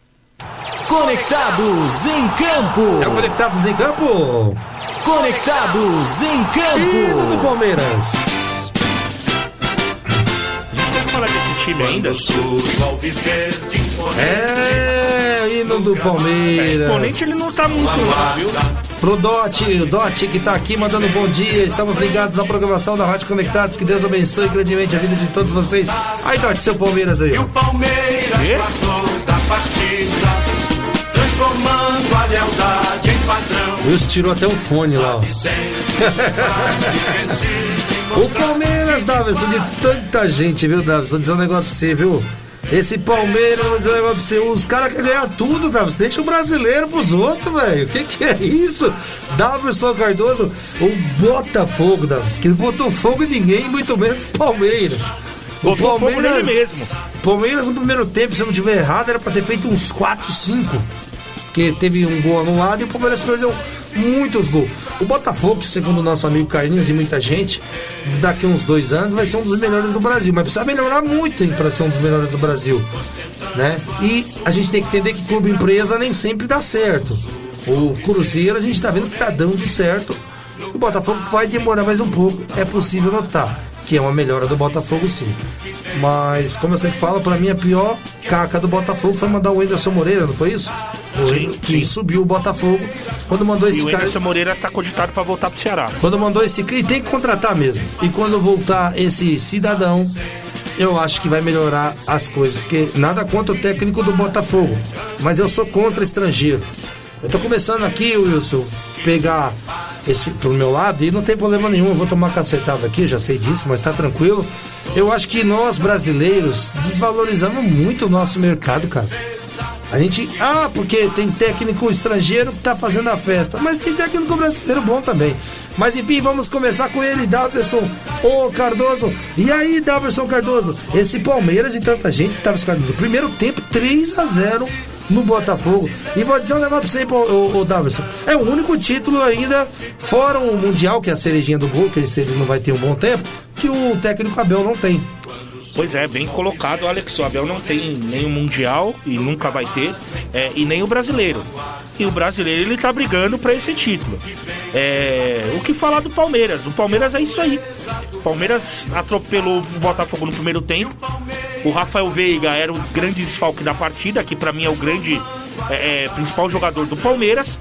Conectados em campo. É o Conectados em Campo. Conectados em Hino do campo. Palmeiras. Vamos falar desse time ainda? É, hino do É, Palmeiras. imponente ele não tá muito lá, viu? Pro Dote, o Dote que tá aqui mandando bom dia. Estamos ligados na programação da Rádio Conectados. Que Deus abençoe grandemente a vida de todos vocês. Aí, Dote, seu Palmeiras aí. ó. Quê? Tomando a lealdade em padrão. Wilson tirou até um fone lá, ó. <laughs> O Palmeiras, Davidson, de tanta gente, viu, Davidson? Vou dizer um negócio pra você, viu? Esse Palmeiras, os caras querem ganhar tudo, Davidson. Deixa o brasileiro pros outros, velho. O que que é isso? Davidson Cardoso, o Botafogo, Davidson, que não botou fogo em ninguém, muito menos o Palmeiras. O Botou nele mesmo. Palmeiras no primeiro tempo, se eu não tiver errado, era pra ter feito uns 4, 5. Porque teve um gol anulado e o Palmeiras perdeu muitos gols. O Botafogo, segundo o nosso amigo Carlinhos e muita gente, daqui uns dois anos vai ser um dos melhores do Brasil. Mas precisa melhorar muito para ser um dos melhores do Brasil. Né? E a gente tem que entender que clube empresa nem sempre dá certo. O Cruzeiro a gente está vendo que tá dando certo. O Botafogo vai demorar mais um pouco, é possível notar que é uma melhora do Botafogo sim. Mas, como eu sempre falo, para mim a pior caca do Botafogo foi mandar o Anderson Moreira, não foi isso? O Sim, que sim. subiu o Botafogo quando mandou E esse o cara. Anderson Moreira tá cogitado pra voltar pro Ceará. Quando mandou esse. E tem que contratar mesmo. E quando voltar esse cidadão, eu acho que vai melhorar as coisas. Porque nada contra o técnico do Botafogo. Mas eu sou contra estrangeiro. Eu tô começando aqui, Wilson, pegar esse pro meu lado e não tem problema nenhum. Eu vou tomar cacetada aqui, já sei disso, mas tá tranquilo. Eu acho que nós brasileiros desvalorizamos muito o nosso mercado, cara. A gente. Ah, porque tem técnico estrangeiro que tá fazendo a festa. Mas tem técnico brasileiro bom também. Mas enfim, vamos começar com ele, Daverson Ô Cardoso. E aí, Daverson Cardoso? Esse Palmeiras e tanta gente tava escalando. Primeiro tempo, 3 a 0 no Botafogo. E vou dizer um negócio pra você, ô, Daverson. É o único título ainda, fora o Mundial, que é a cerejinha do gol, que eles, eles não vai ter um bom tempo, que o técnico Abel não tem. Pois é, bem colocado, Alex. O Abel não tem nem o Mundial e nunca vai ter, é, e nem o brasileiro. E o brasileiro ele tá brigando pra esse título. É, o que falar do Palmeiras? O Palmeiras é isso aí. O Palmeiras atropelou o Botafogo no primeiro tempo. O Rafael Veiga era o grande desfalque da partida, que pra mim é o grande é, é, principal jogador do Palmeiras.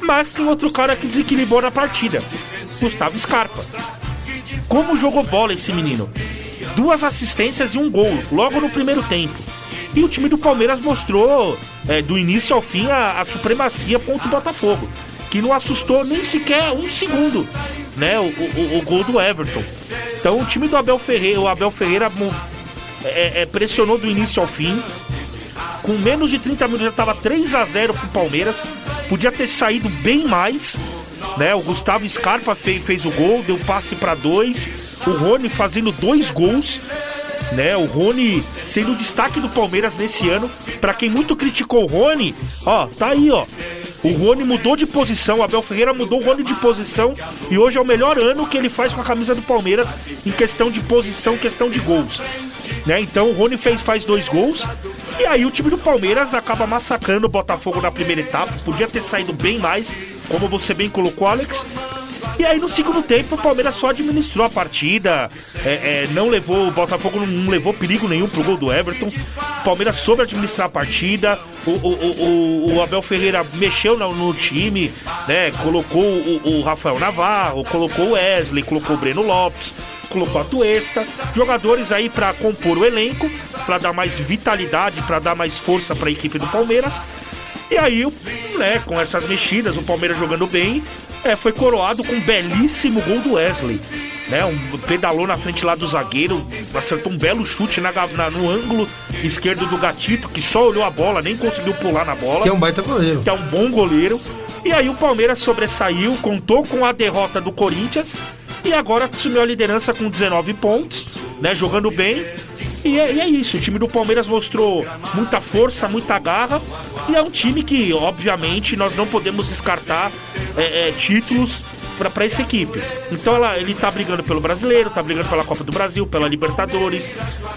Mas tem outro cara que desequilibrou na partida: Gustavo Scarpa. Como jogou bola esse menino? Duas assistências e um gol, logo no primeiro tempo. E o time do Palmeiras mostrou, é, do início ao fim, a, a supremacia contra o Botafogo. Que não assustou nem sequer um segundo, né? O, o- o gol do Everton. Então o time do Abel Ferreira, o Abel Ferreira é, é, pressionou do início ao fim. Com menos de 30 minutos já estava 3 a 0 pro Palmeiras. Podia ter saído bem mais. Né? O Gustavo Scarpa fez, fez o gol, deu passe para dois. O Rony fazendo dois gols. Né, o Rony sendo o destaque do Palmeiras nesse ano. Pra quem muito criticou o Rony, ó, tá aí, ó. O Rony mudou de posição, o Abel Ferreira mudou o Rony de posição e hoje é o melhor ano que ele faz com a camisa do Palmeiras em questão de posição, questão de gols. Né? Então o Rony fez, faz dois gols e aí o time do Palmeiras acaba massacrando o Botafogo na primeira etapa. Podia ter saído bem mais, como você bem colocou, Alex. E aí no segundo tempo o Palmeiras só administrou a partida, é, é, não levou, o Botafogo não, levou perigo nenhum pro gol do Everton. O Palmeiras soube administrar a partida, o, o, o, o- o Abel Ferreira mexeu no, no time, né? Colocou o, o Rafael Navarro, colocou o Wesley, colocou o Breno Lopes, colocou a Tuesta, jogadores aí pra compor o elenco, pra dar mais vitalidade, pra dar mais força pra equipe do Palmeiras. E aí, né, com essas mexidas, o Palmeiras jogando bem, é, foi coroado com um belíssimo gol do Wesley. Né, um pedalou na frente lá do zagueiro, acertou um belo chute na, na- no ângulo esquerdo do Gatito, que só olhou a bola, nem conseguiu pular na bola Que é um baita goleiro. que é um bom goleiro. E aí o Palmeiras sobressaiu, contou com a derrota do Corinthians e agora assumiu a liderança com 19 pontos, né? Jogando bem. E é, e é isso, o time do Palmeiras mostrou muita força, muita garra. E é um time que, obviamente, nós não podemos descartar é, é, títulos para essa equipe. Então ela, ele tá brigando pelo brasileiro, tá brigando pela Copa do Brasil, pela Libertadores,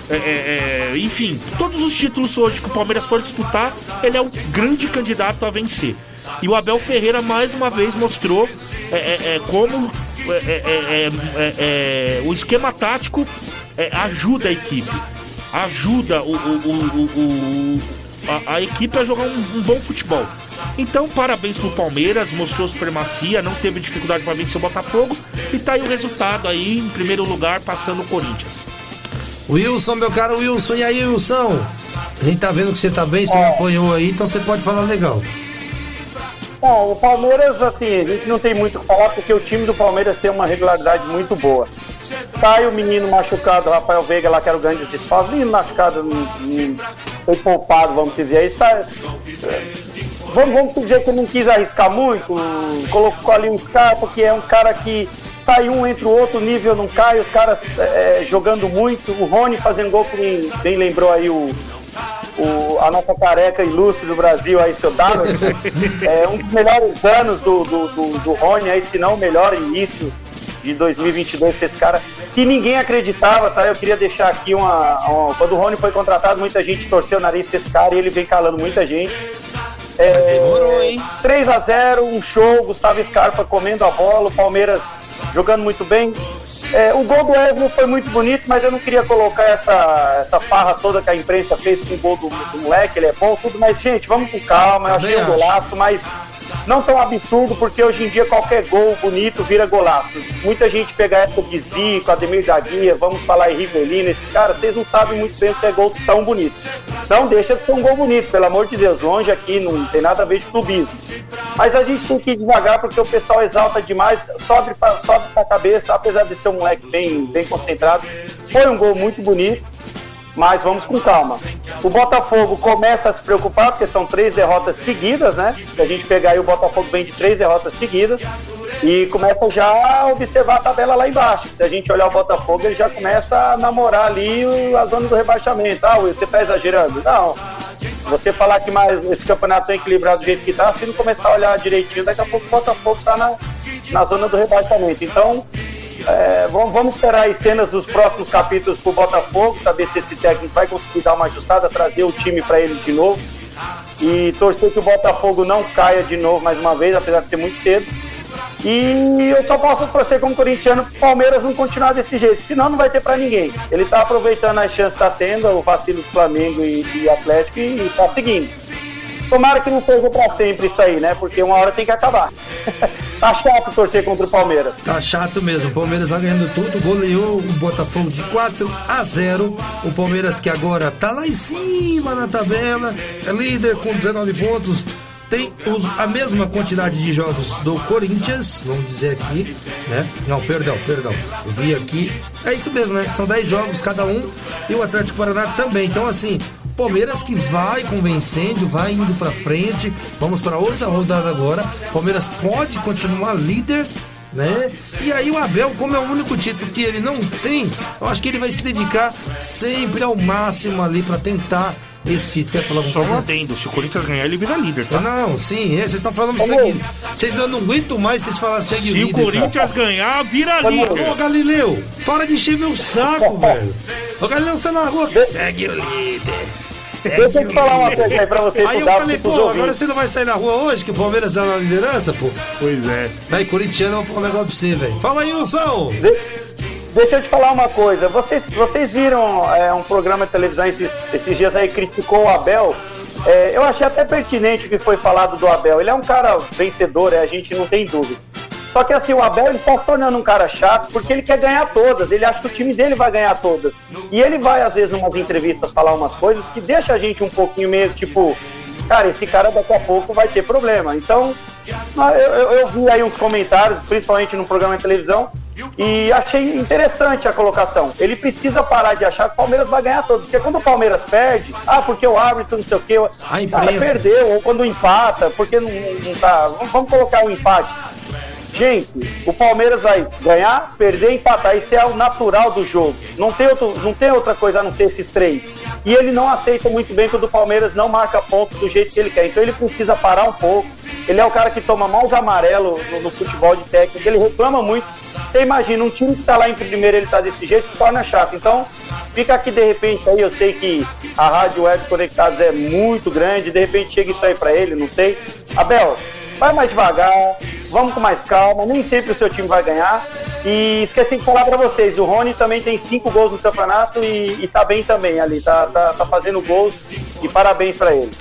é, é, é, enfim, todos os títulos hoje que o Palmeiras for disputar, ele é o grande candidato a vencer. E o Abel Ferreira mais uma vez mostrou é, é, é, como o esquema tático ajuda a equipe, ajuda o- o- o- o- a, a equipe a jogar um, um bom futebol. Então, parabéns pro Palmeiras, mostrou supremacia, não teve dificuldade para vencer o Botafogo e tá aí o resultado aí, em primeiro lugar, passando o Corinthians. Wilson, meu caro Wilson, e aí, Wilson? A gente tá vendo que você tá bem, você me apanhou aí, então você pode falar legal. Bom, o Palmeiras, assim, a gente não tem muito o que falar porque o time do Palmeiras tem uma regularidade muito boa. Sai o menino machucado, Rafael Veiga lá, que era o grande desfalque, menino machucado, foi poupado, vamos dizer. Aí. Sai, vamos, vamos dizer que não quis arriscar muito, colocou ali um Scarpa, que é um cara que sai um entre o outro, o nível não cai, os caras é, jogando muito, o Rony fazendo gol, que bem lembrou aí o, o- a nossa careca ilustre do Brasil, aí, seu Daverson, <laughs> é um dos melhores anos do, do, do, do Rony, aí, se não o melhor início de 2022 pra esse cara, que ninguém acreditava, tá? Eu queria deixar aqui uma, uma- Quando o Rony foi contratado, muita gente torceu o nariz pra esse cara e ele vem calando muita gente. É, Mas demorou, hein? 3 a 0 um show, Gustavo Scarpa comendo a bola, o Palmeiras jogando muito bem. É, o gol do Wesley foi muito bonito, mas eu não queria colocar essa, essa farra toda que a imprensa fez com o gol do, do moleque, ele é bom, tudo, mas gente, vamos com calma, eu achei um golaço, mas não tão absurdo, porque hoje em dia qualquer gol bonito vira golaço. Muita gente pega essa de Zico, Ademir da Guia, vamos falar em Rivelino, esses caras, vocês não sabem muito bem se é gol tão bonito. Não deixa de ser um gol bonito, pelo amor de Deus, longe aqui, não tem nada a ver de clubismo. Mas a gente tem que ir devagar, porque o pessoal exalta demais, sobe pra, sobe pra cabeça, apesar de ser um moleque bem, bem concentrado. Foi um gol muito bonito, mas vamos com calma. O Botafogo começa a se preocupar, porque são três derrotas seguidas, né? Se a gente pegar aí, o Botafogo vem de três derrotas seguidas. E começa já a observar a tabela lá embaixo. Se a gente olhar o Botafogo, ele já começa a namorar ali a zona do rebaixamento. Ah, você tá exagerando? Não. Você falar que mais esse campeonato é equilibrado do jeito que tá, se não começar a olhar direitinho, daqui a pouco o Botafogo tá na, na zona do rebaixamento. Então, é, vamos, vamos esperar as cenas dos próximos capítulos pro Botafogo, saber se esse técnico vai conseguir dar uma ajustada, trazer o time para ele de novo. E torcer que o Botafogo não caia de novo mais uma vez, apesar de ser muito cedo. E eu só posso torcer como corintiano pro Palmeiras não continuar desse jeito, senão não vai ter pra ninguém. Ele tá aproveitando as chances que tá tendo, o vacilo do Flamengo e, e Atlético, e, e tá seguindo. Tomara que não seja pra sempre isso aí, né? Porque uma hora tem que acabar. <laughs> tá chato torcer contra o Palmeiras. Tá chato mesmo. O Palmeiras vai ganhando tudo, goleou o Botafogo de 4 a 0. O Palmeiras que agora tá lá em cima na tabela, é líder com 19 pontos. Tem os- a mesma quantidade de jogos do Corinthians, vamos dizer aqui, né? Não, perdão, perdão. Eu vi aqui. É isso mesmo, né? São 10 jogos cada um e o Atlético Paraná também. Então, assim, Palmeiras que vai convencendo, vai indo pra frente. Vamos para outra rodada agora. Palmeiras pode continuar líder, né? E aí o Abel, como é o único título que ele não tem, eu acho que ele vai se dedicar sempre ao máximo ali pra tentar esse título. Quer falar alguma Só um coisa? adendo, se o Corinthians ganhar, ele vira líder, tá? Não, sim, é, vocês estão falando segue. Vocês eu não aguento mais vocês falarem segue o Se o líder. cara. Corinthians ganhar, vira Ô, líder. Galileu, para de encher meu saco, <laughs> velho. Ô, Galileu, você na rua. Segue o líder. Segue Deixa eu te o falar uma líder. coisa aí pra vocês Aí eu falei, pô, ouvintes. agora você não vai sair na rua hoje, que o Palmeiras tá na liderança, pô. Pois é. Vai, corintiano, eu vou falar um negócio pra você, velho. Fala aí, Wilson. De- Deixa eu te falar uma coisa. Vocês, vocês viram é, um programa de televisão esses, esses dias aí criticou o Abel? É, eu achei até pertinente o que foi falado do Abel. Ele é um cara vencedor, é, a gente não tem dúvida. Só que assim, o Abel está se tornando um cara chato porque ele quer ganhar todas. Ele acha que o time dele vai ganhar todas. E ele vai, às vezes, em umas entrevistas falar umas coisas que deixa a gente um pouquinho meio tipo, cara, esse cara daqui a pouco vai ter problema. Então, eu, eu- eu vi aí uns comentários, principalmente no programa de televisão, e achei interessante a colocação. Ele precisa parar de achar que o Palmeiras vai ganhar todos. Porque quando o Palmeiras perde, ah, porque o árbitro não sei o quê, cara perdeu, ou quando empata, porque não, não tá. Vamos- Vamos colocar o empate. Gente, o Palmeiras vai ganhar, perder, empatar. Isso é o natural do jogo. Não tem, outro, não tem outra coisa a não ser esses três. E ele não aceita muito bem quando o Palmeiras não marca pontos do jeito que ele quer. Então ele precisa parar um pouco. Ele é o cara que toma maus amarelo no, no futebol de técnico. Ele reclama muito. Você imagina, um time que tá lá em primeiro, ele tá desse jeito, se torna chato. Então, fica aqui de repente aí, eu sei que a Rádio Web Conectados é muito grande, de repente chega isso aí pra ele, não sei. Abel, vai mais devagar, vamos com mais calma, nem sempre o seu time vai ganhar. E esqueci de falar pra vocês, o Rony também tem cinco gols no campeonato e, e tá bem também ali, tá, tá, tá fazendo gols e parabéns pra ele.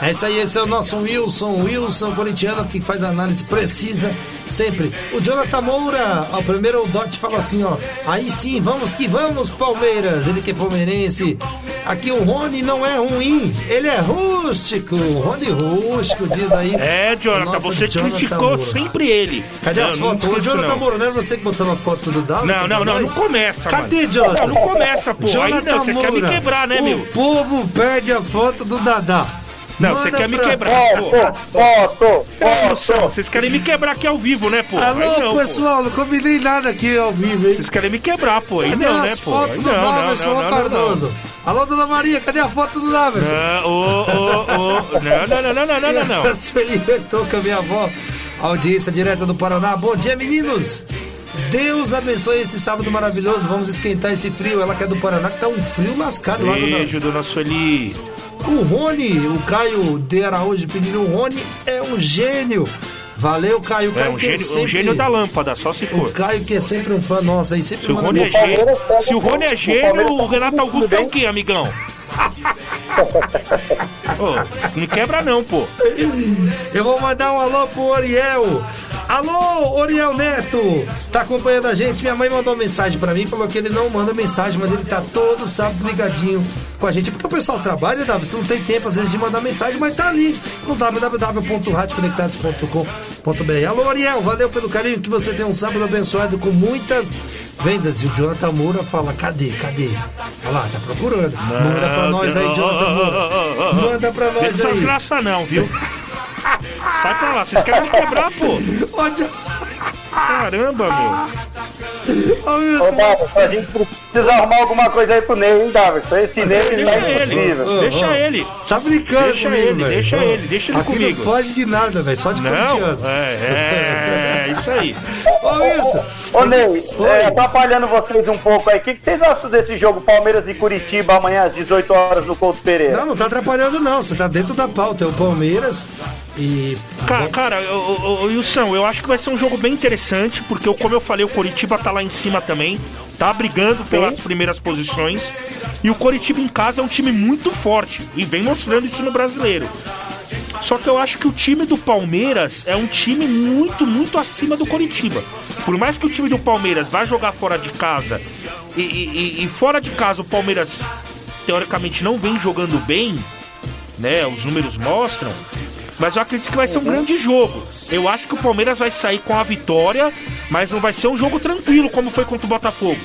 É isso aí, esse é o nosso Wilson, Wilson corintiano que faz análise precisa sempre. O Jonathan Moura, ó, primeiro o Dot falou assim, ó, aí sim, vamos que vamos, Palmeiras, ele que é palmeirense. Aqui o Rony não é ruim, ele é rústico, Rony rústico, diz aí. É, Jonathan, você Jonathan criticou Moura. sempre ele. Cadê Não, as fotos? Ô, esqueço, Jonathan não. Moura, não é você que botou a foto do Dallas? Não, não, não, não começa, Cadê, mano? Jonathan? Não, não começa, pô. Aí Jonathan não, você quer me Moura, quebrar, né, o meu? povo pede a foto do Dadá. Não, você quer me quebrar, pô. Foto, Wilson, vocês querem me quebrar aqui ao vivo, né, pô? Alô, não, pô. pessoal, não combinei nada aqui ao vivo, hein? Vocês querem me quebrar, pô. Aí não, né, pô? Aí do não, não, não, não, não, Cardoso? Alô, dona Maria, cadê a foto do Daverson? Não, ô, ô, ô. Não, não, não, não, não, não, não, Sueli <laughs> libertou com a minha avó. Audiência direta do Paraná. Bom dia, meninos. Deus abençoe esse sábado maravilhoso. Vamos esquentar esse frio. Ela que é do Paraná, que tá um frio lascado lá no Beijo, dona Sueli. O Rony, o Caio de Araújo pedindo o Rony é um gênio. Valeu, Caio. É Caio um que gênio, sempre- um gênio da lâmpada, só se O for. Caio que é sempre um fã nosso aí, sempre Se o Rony é gênio, se o Rony é gênio, o Renato Augusto é o quê, amigão? <laughs> Ô, não quebra não, pô. Eu vou mandar um alô pro Oriel. Alô, Oriel Neto! Tá acompanhando a gente? Minha mãe mandou mensagem pra mim, falou que ele não manda mensagem, mas ele tá todo sábado ligadinho com a gente. Porque o pessoal trabalha, Davi, você não tem tempo às vezes de mandar mensagem, mas tá ali no www.radioconectados.com.br. Alô, Oriel, valeu pelo carinho, que você tem um sábado abençoado com muitas vendas. E o Jonathan Moura fala, cadê, cadê? Olha lá, tá procurando. Manda pra nós aí, Jonathan Moura. Manda pra nós aí. graças não, viu? Sai pra lá, vocês querem me quebrar, pô. Caramba, meu. Ô, Ô, Wilson, Daverson, a gente precisa arrumar alguma coisa aí pro Ney, hein, Daverson? Esse Ney Deixa ele, impossível. deixa Ô, ô, ele. Você tá brincando Deixa comigo, ele, velho. deixa Ô, ele, deixa ele aqui comigo. não foge de nada, velho. Só de corintiano. é, é, é isso aí. Ô, Wilson. Ô, Ney, é, atrapalhando vocês um pouco aí, o que, que vocês acham desse jogo Palmeiras e Curitiba amanhã às 18 horas no Couto Pereira? Não, não tá atrapalhando, não. Você tá dentro da pauta. É o Palmeiras e. Cara, cara Wilson, eu acho que vai ser um jogo bem interessante, porque, como eu falei, o Coritiba tá lá em cima também, tá brigando pelas primeiras posições. E o Coritiba em casa é um time muito forte e vem mostrando isso no brasileiro. Só que eu acho que o time do Palmeiras é um time muito, muito acima do Coritiba. Por mais que o time do Palmeiras vá jogar fora de casa e, e- e- e fora de casa o Palmeiras teoricamente não vem jogando bem, né? Os números mostram. Mas eu acredito que vai ser um grande jogo. Eu acho que o Palmeiras vai sair com a vitória, mas não vai ser um jogo tranquilo como foi contra o Botafogo.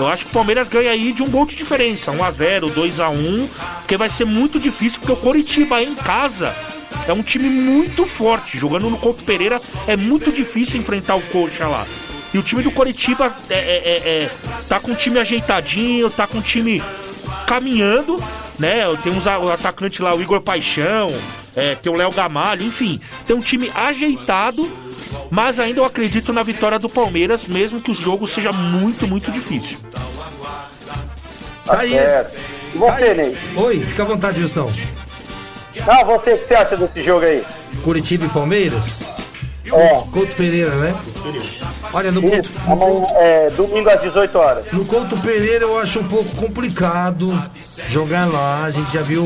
Eu acho que o Palmeiras ganha aí de um gol de diferença, 1x0, 2x1, porque vai ser muito difícil, porque o Coritiba em casa é um time muito forte. Jogando no Couto Pereira é muito difícil enfrentar o Coxa lá. E o time do Coritiba é, é- é- é- tá com o time ajeitadinho, tá com o time caminhando, né? Tem uns a- o atacante lá, o Igor Paixão, é, tem o Léo Gamalho, enfim, tem um time ajeitado, mas ainda eu acredito na vitória do Palmeiras, mesmo que o jogo seja muito, muito difícil. Tá aí. certo. E você, Ney? Oi, fica à vontade, Wilson. Não, você, o que você acha desse jogo aí? Curitiba e Palmeiras? É, Couto Pereira, né? Olha, no Couto, no Couto, é, domingo às 18 horas. no Couto Pereira eu acho um pouco complicado jogar lá. A gente já viu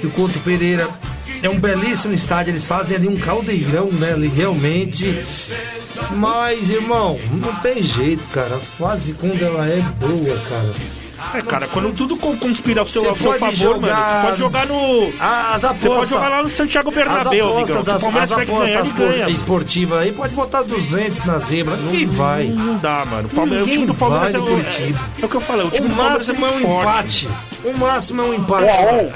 que o Couto Pereira é um belíssimo estádio. Eles fazem ali um caldeirão, né? Ali, realmente. Mas, irmão, não tem jeito, cara. A fase quando ela é boa, cara. É, cara, quando tudo con- conspira ao seu, ao seu pode favor, jogar- mano, você pode jogar no. As Você pode apostas. jogar lá no Santiago As Bernabéu, amigão. apostas, o as, Palmeiras as ganhar, apostas ele ganha. por- esportivas aí, pode botar 200 na zebra. Ninguém vai. Não dá, mano. O, Palmeiras, o time Ninguém do Palmeiras vai é, o- é, é o que eu falei, o O time do Palmeiras máximo é um empate. O máximo é um empate. É,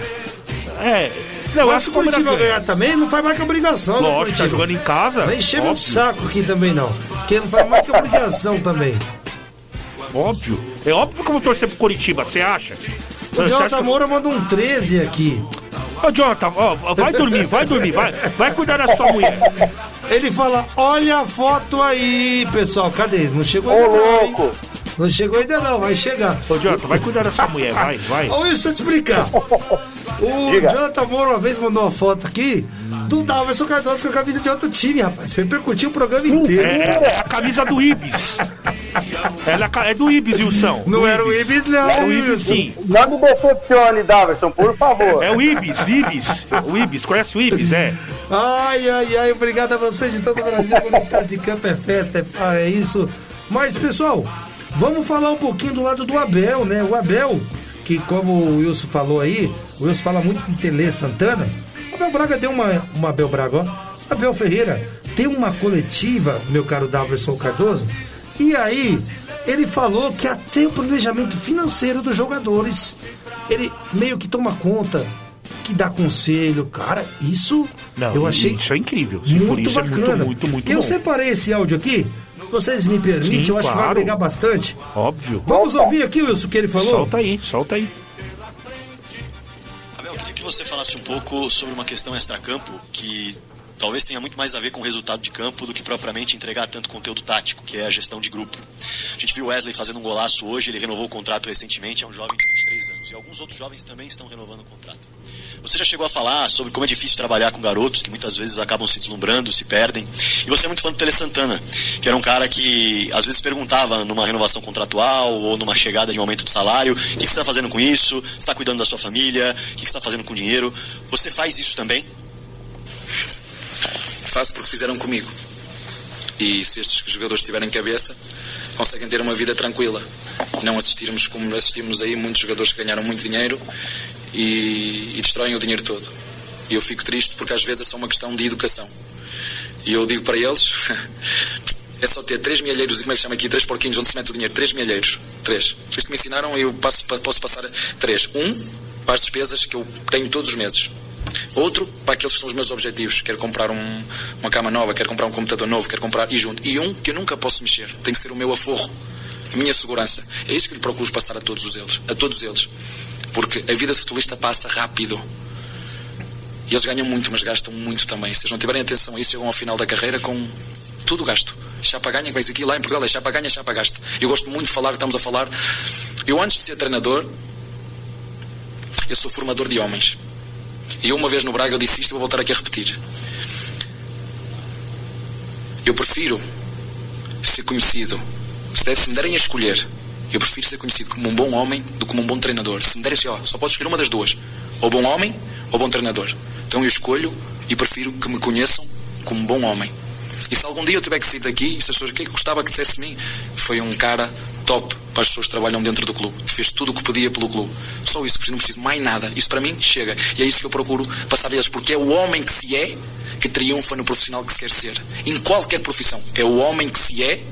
É. Não, eu Mas acho se que o o Palmeiras Curitiba ganha. ganhar também, não faz mais que obrigação. né, Lógico, tá Curitiba? jogando em casa. Encher meu óbvio, saco aqui também não. Porque não faz mais que obrigação também. Óbvio. É óbvio que eu vou torcer pro Curitiba, você acha? O Você acha Jonathan Moura manda um 13 aqui. Ô, Jonathan, ó, vai dormir, vai dormir, vai, vai cuidar da sua mulher. Ele fala: Olha a foto aí, pessoal. Cadê? Não chegou Ô, ainda não, hein? louco! Não chegou ainda não, vai chegar. Ô, Jonathan, vai cuidar da sua mulher, vai, vai. Ô, Wilson, deixa eu te explicar. O Diga. Jonathan Moura uma vez mandou uma foto aqui do Daverson Cardoso com a camisa de outro time, rapaz. Repercutiu o programa inteiro. É, é- é a camisa do Ibis. Ela é é do Ibis, Wilson. Não Do era o Ibis, não, É o Ibis, sim. Não me decepcione, Daverson, por favor. É o Ibis, Ibis. O Ibis, conhece o Ibis? É. Ai, ai, ai, obrigado a você de todo o Brasil. Conectado de campo é festa, é, ah, é isso. Mas, pessoal, vamos falar um pouquinho do lado do Abel, né? O Abel, que como o Wilson falou aí, o Wilson fala muito do Tele Santana. Abel Braga deu uma, uma Abel Braga, ó. Abel Ferreira tem uma coletiva, meu caro Daverson Cardoso, e aí ele falou que até o planejamento financeiro dos jogadores, ele meio que toma conta, que dá conselho. Cara, isso Não, eu achei isso é incrível. For muito isso, é bacana. muito, muito, muito eu bom. separei esse áudio aqui. Vocês me permitem, Sim, eu acho que vai claro. agregar bastante. Óbvio. Vamos ouvir aqui, Wilson, o que ele falou? Solta aí, solta aí. Você falasse um pouco sobre uma questão extracampo que talvez tenha muito mais a ver com o resultado de campo do que propriamente entregar tanto conteúdo tático, que é a gestão de grupo. A gente viu Wesley fazendo um golaço hoje, ele renovou o contrato recentemente, é um jovem de 23 anos. E alguns outros jovens também estão renovando o contrato. Você já chegou a falar sobre como é difícil trabalhar com garotos que muitas vezes acabam se deslumbrando, se perdem. E você é muito fã do Tele Santana, que era um cara que às vezes perguntava numa renovação contratual ou numa chegada de um aumento de salário: o que você está fazendo com isso? Você está cuidando da sua família? O que você está fazendo com o dinheiro? Você faz isso também? Faço porque fizeram comigo. E se estes jogadores tiverem cabeça, conseguem ter uma vida tranquila. Não assistirmos como assistimos aí muitos jogadores que ganharam muito dinheiro e, e destroem o dinheiro todo. E eu fico triste porque às vezes é só uma questão de educação. E eu digo para eles: <laughs> é só ter três milheiros, e como é que chama aqui? Três porquinhos onde se mete o dinheiro. Três milheiros. Três. Isto me ensinaram e eu passo, posso passar três. Um para as despesas que eu tenho todos os meses. Outro para aqueles que são os meus objetivos. Quero comprar um- uma cama nova, quero comprar um computador novo, quero comprar e junto. E um que eu nunca posso mexer. Tem que ser o meu aforro. A minha segurança. É isso que lhe procuro passar a todos eles. A todos eles. Porque a vida de futebolista passa rápido. E eles ganham muito, mas gastam muito também. Se eles não tiverem atenção a isso, chegam ao final da carreira com tudo gasto. Chapa ganha, que vens aqui lá em Portugal, é chapa ganha, chapa gasta. Eu gosto muito de falar, estamos a falar. Eu antes de ser treinador, eu sou formador de homens. E uma vez no Braga eu disse isto vou voltar aqui a repetir. Eu prefiro ser conhecido. Se, se me derem a escolher, eu prefiro ser conhecido como um bom homem do que como um bom treinador. Se me derem assim, ó, só podes escolher uma das duas. Ou bom homem ou bom treinador. Então eu escolho e prefiro que me conheçam como um bom homem. E se algum dia eu tiver que sair daqui, e se as pessoas, o que é que gostava que dissesse de mim? Foi um cara top para as pessoas que trabalham dentro do clube. Fez tudo o que podia pelo clube. Só isso, não preciso mais nada. Isso para mim chega. E é isso que eu procuro passar a eles, porque é o homem que se é que triunfa no profissional que se quer ser. Em qualquer profissão. É o homem que se é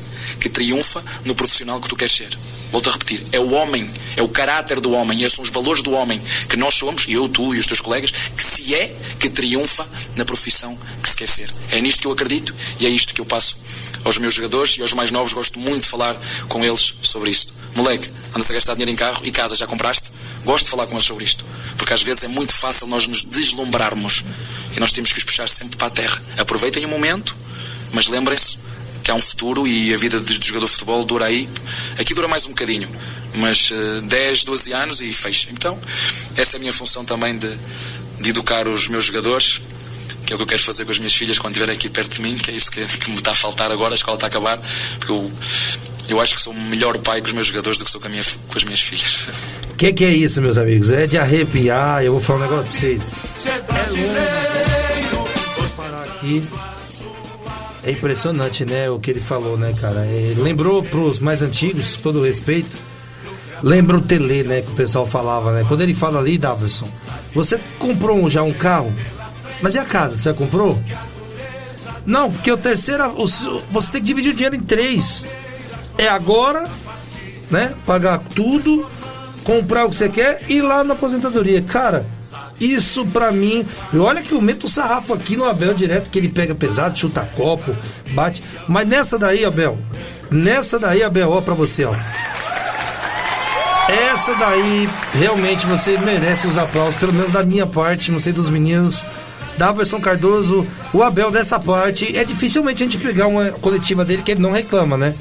que triunfa no profissional que tu queres ser. Volto a repetir, é o homem, é o caráter do homem, esses são os valores do homem que nós somos, eu, tu e os teus colegas, que se é que triunfa na profissão que se quer ser. É nisto que eu acredito e é isto que eu passo aos meus jogadores e aos mais novos. Gosto muito de falar com eles sobre isto. Moleque, andas a gastar dinheiro em carro e casa já compraste? Gosto de falar com eles sobre isto, porque às vezes é muito fácil nós nos deslumbrarmos e nós temos que os puxar sempre para a terra. Aproveitem o momento, mas lembrem-se que há um futuro e a vida de, de jogador de futebol dura aí. Aqui dura mais um bocadinho, mas eh, 10, 12 anos e fecha. Então, essa é a minha função também de, de educar os meus jogadores, que é o que eu quero fazer com as minhas filhas quando estiverem aqui perto de mim, que é isso que, que me está a faltar agora, a escola está a acabar, porque eu, eu acho que sou um melhor pai com os meus jogadores do que sou com, a minha, com as minhas filhas. O <laughs> que, que é isso, meus amigos? É de arrepiar. Eu vou falar um negócio pra vocês. Vou parar aqui. É impressionante, né? O que ele falou, né, cara? É, lembrou pros mais antigos, todo o respeito. Lembra o Tele, né? Que o pessoal falava, né? Quando ele fala ali, Davidson, você comprou já um carro, mas e a casa? Você comprou? Não, porque o terceiro. você tem que dividir o dinheiro em três. É agora, né? Pagar tudo, comprar o que você quer e ir lá na aposentadoria. Cara, isso pra mim. E olha que eu meto o sarrafo aqui no Abel direto, que ele pega pesado, chuta copo, bate. Mas nessa daí, Abel, nessa daí, Abel, ó pra você, ó. Essa daí, realmente você merece os aplausos, pelo menos da minha parte, não sei dos meninos. Da versão Cardoso, o Abel dessa parte, é dificilmente a gente pegar uma coletiva dele que ele não reclama, né?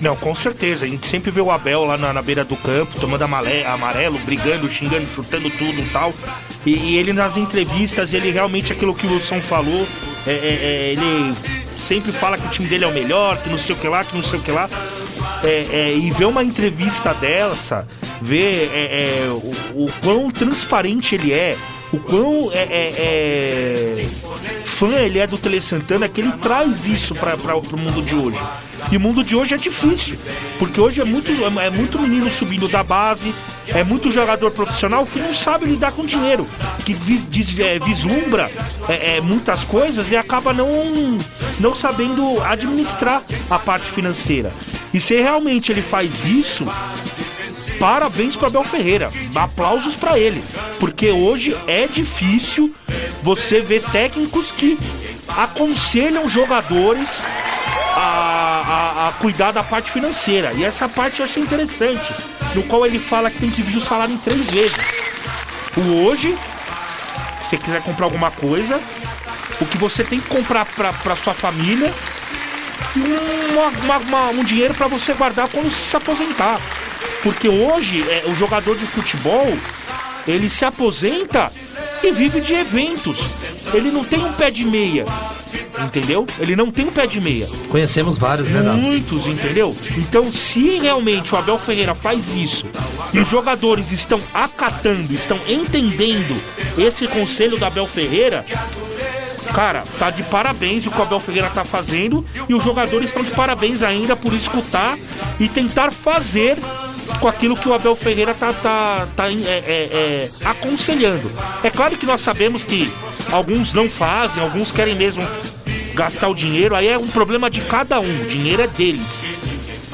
Não, com certeza. A gente sempre vê o Abel lá na, na beira do campo, tomando amale- amarelo, brigando, xingando, chutando tudo e tal. E, ele nas entrevistas, ele realmente, aquilo que o Wilson falou, é, é, é, ele sempre fala que o time dele é o melhor, que não sei o que lá, que não sei o que lá. É, é, e ver uma entrevista dessa, ver é, é, o, o quão transparente ele é, o quão é, é, fã ele é do Tele Santana, que ele traz isso para o mundo de hoje. E o mundo de hoje é difícil, porque hoje é muito, é muito menino subindo da base, é muito jogador profissional que não sabe lidar com dinheiro, que vis- é, vislumbra é, é, muitas coisas e acaba não, não sabendo administrar a parte financeira. E se realmente ele faz isso, parabéns para Abel Ferreira. Aplausos para ele. Porque hoje é difícil você ver técnicos que aconselham jogadores a, a- a cuidar da parte financeira. E essa parte eu achei interessante. No qual ele fala que tem que vir o salário em três vezes. O hoje, se você quiser comprar alguma coisa, o que você tem que comprar para sua família uma- uma- uma- um dinheiro para você guardar quando se aposentar. Porque hoje é, o jogador de futebol ele se aposenta e vive de eventos. Ele não tem um pé de meia. Entendeu? Ele não tem um pé de meia. Conhecemos vários, né, Dados? Muitos, entendeu? Então, se realmente o Abel Ferreira faz isso e os jogadores estão acatando, estão entendendo esse conselho do Abel Ferreira, cara, tá de parabéns o que o Abel Ferreira tá fazendo e os jogadores estão de parabéns ainda por escutar e tentar fazer com aquilo que o Abel Ferreira tá, tá, tá é, é, é, aconselhando. É claro que nós sabemos que alguns não fazem, alguns querem mesmo gastar o dinheiro, aí é um problema de cada um, o dinheiro é deles.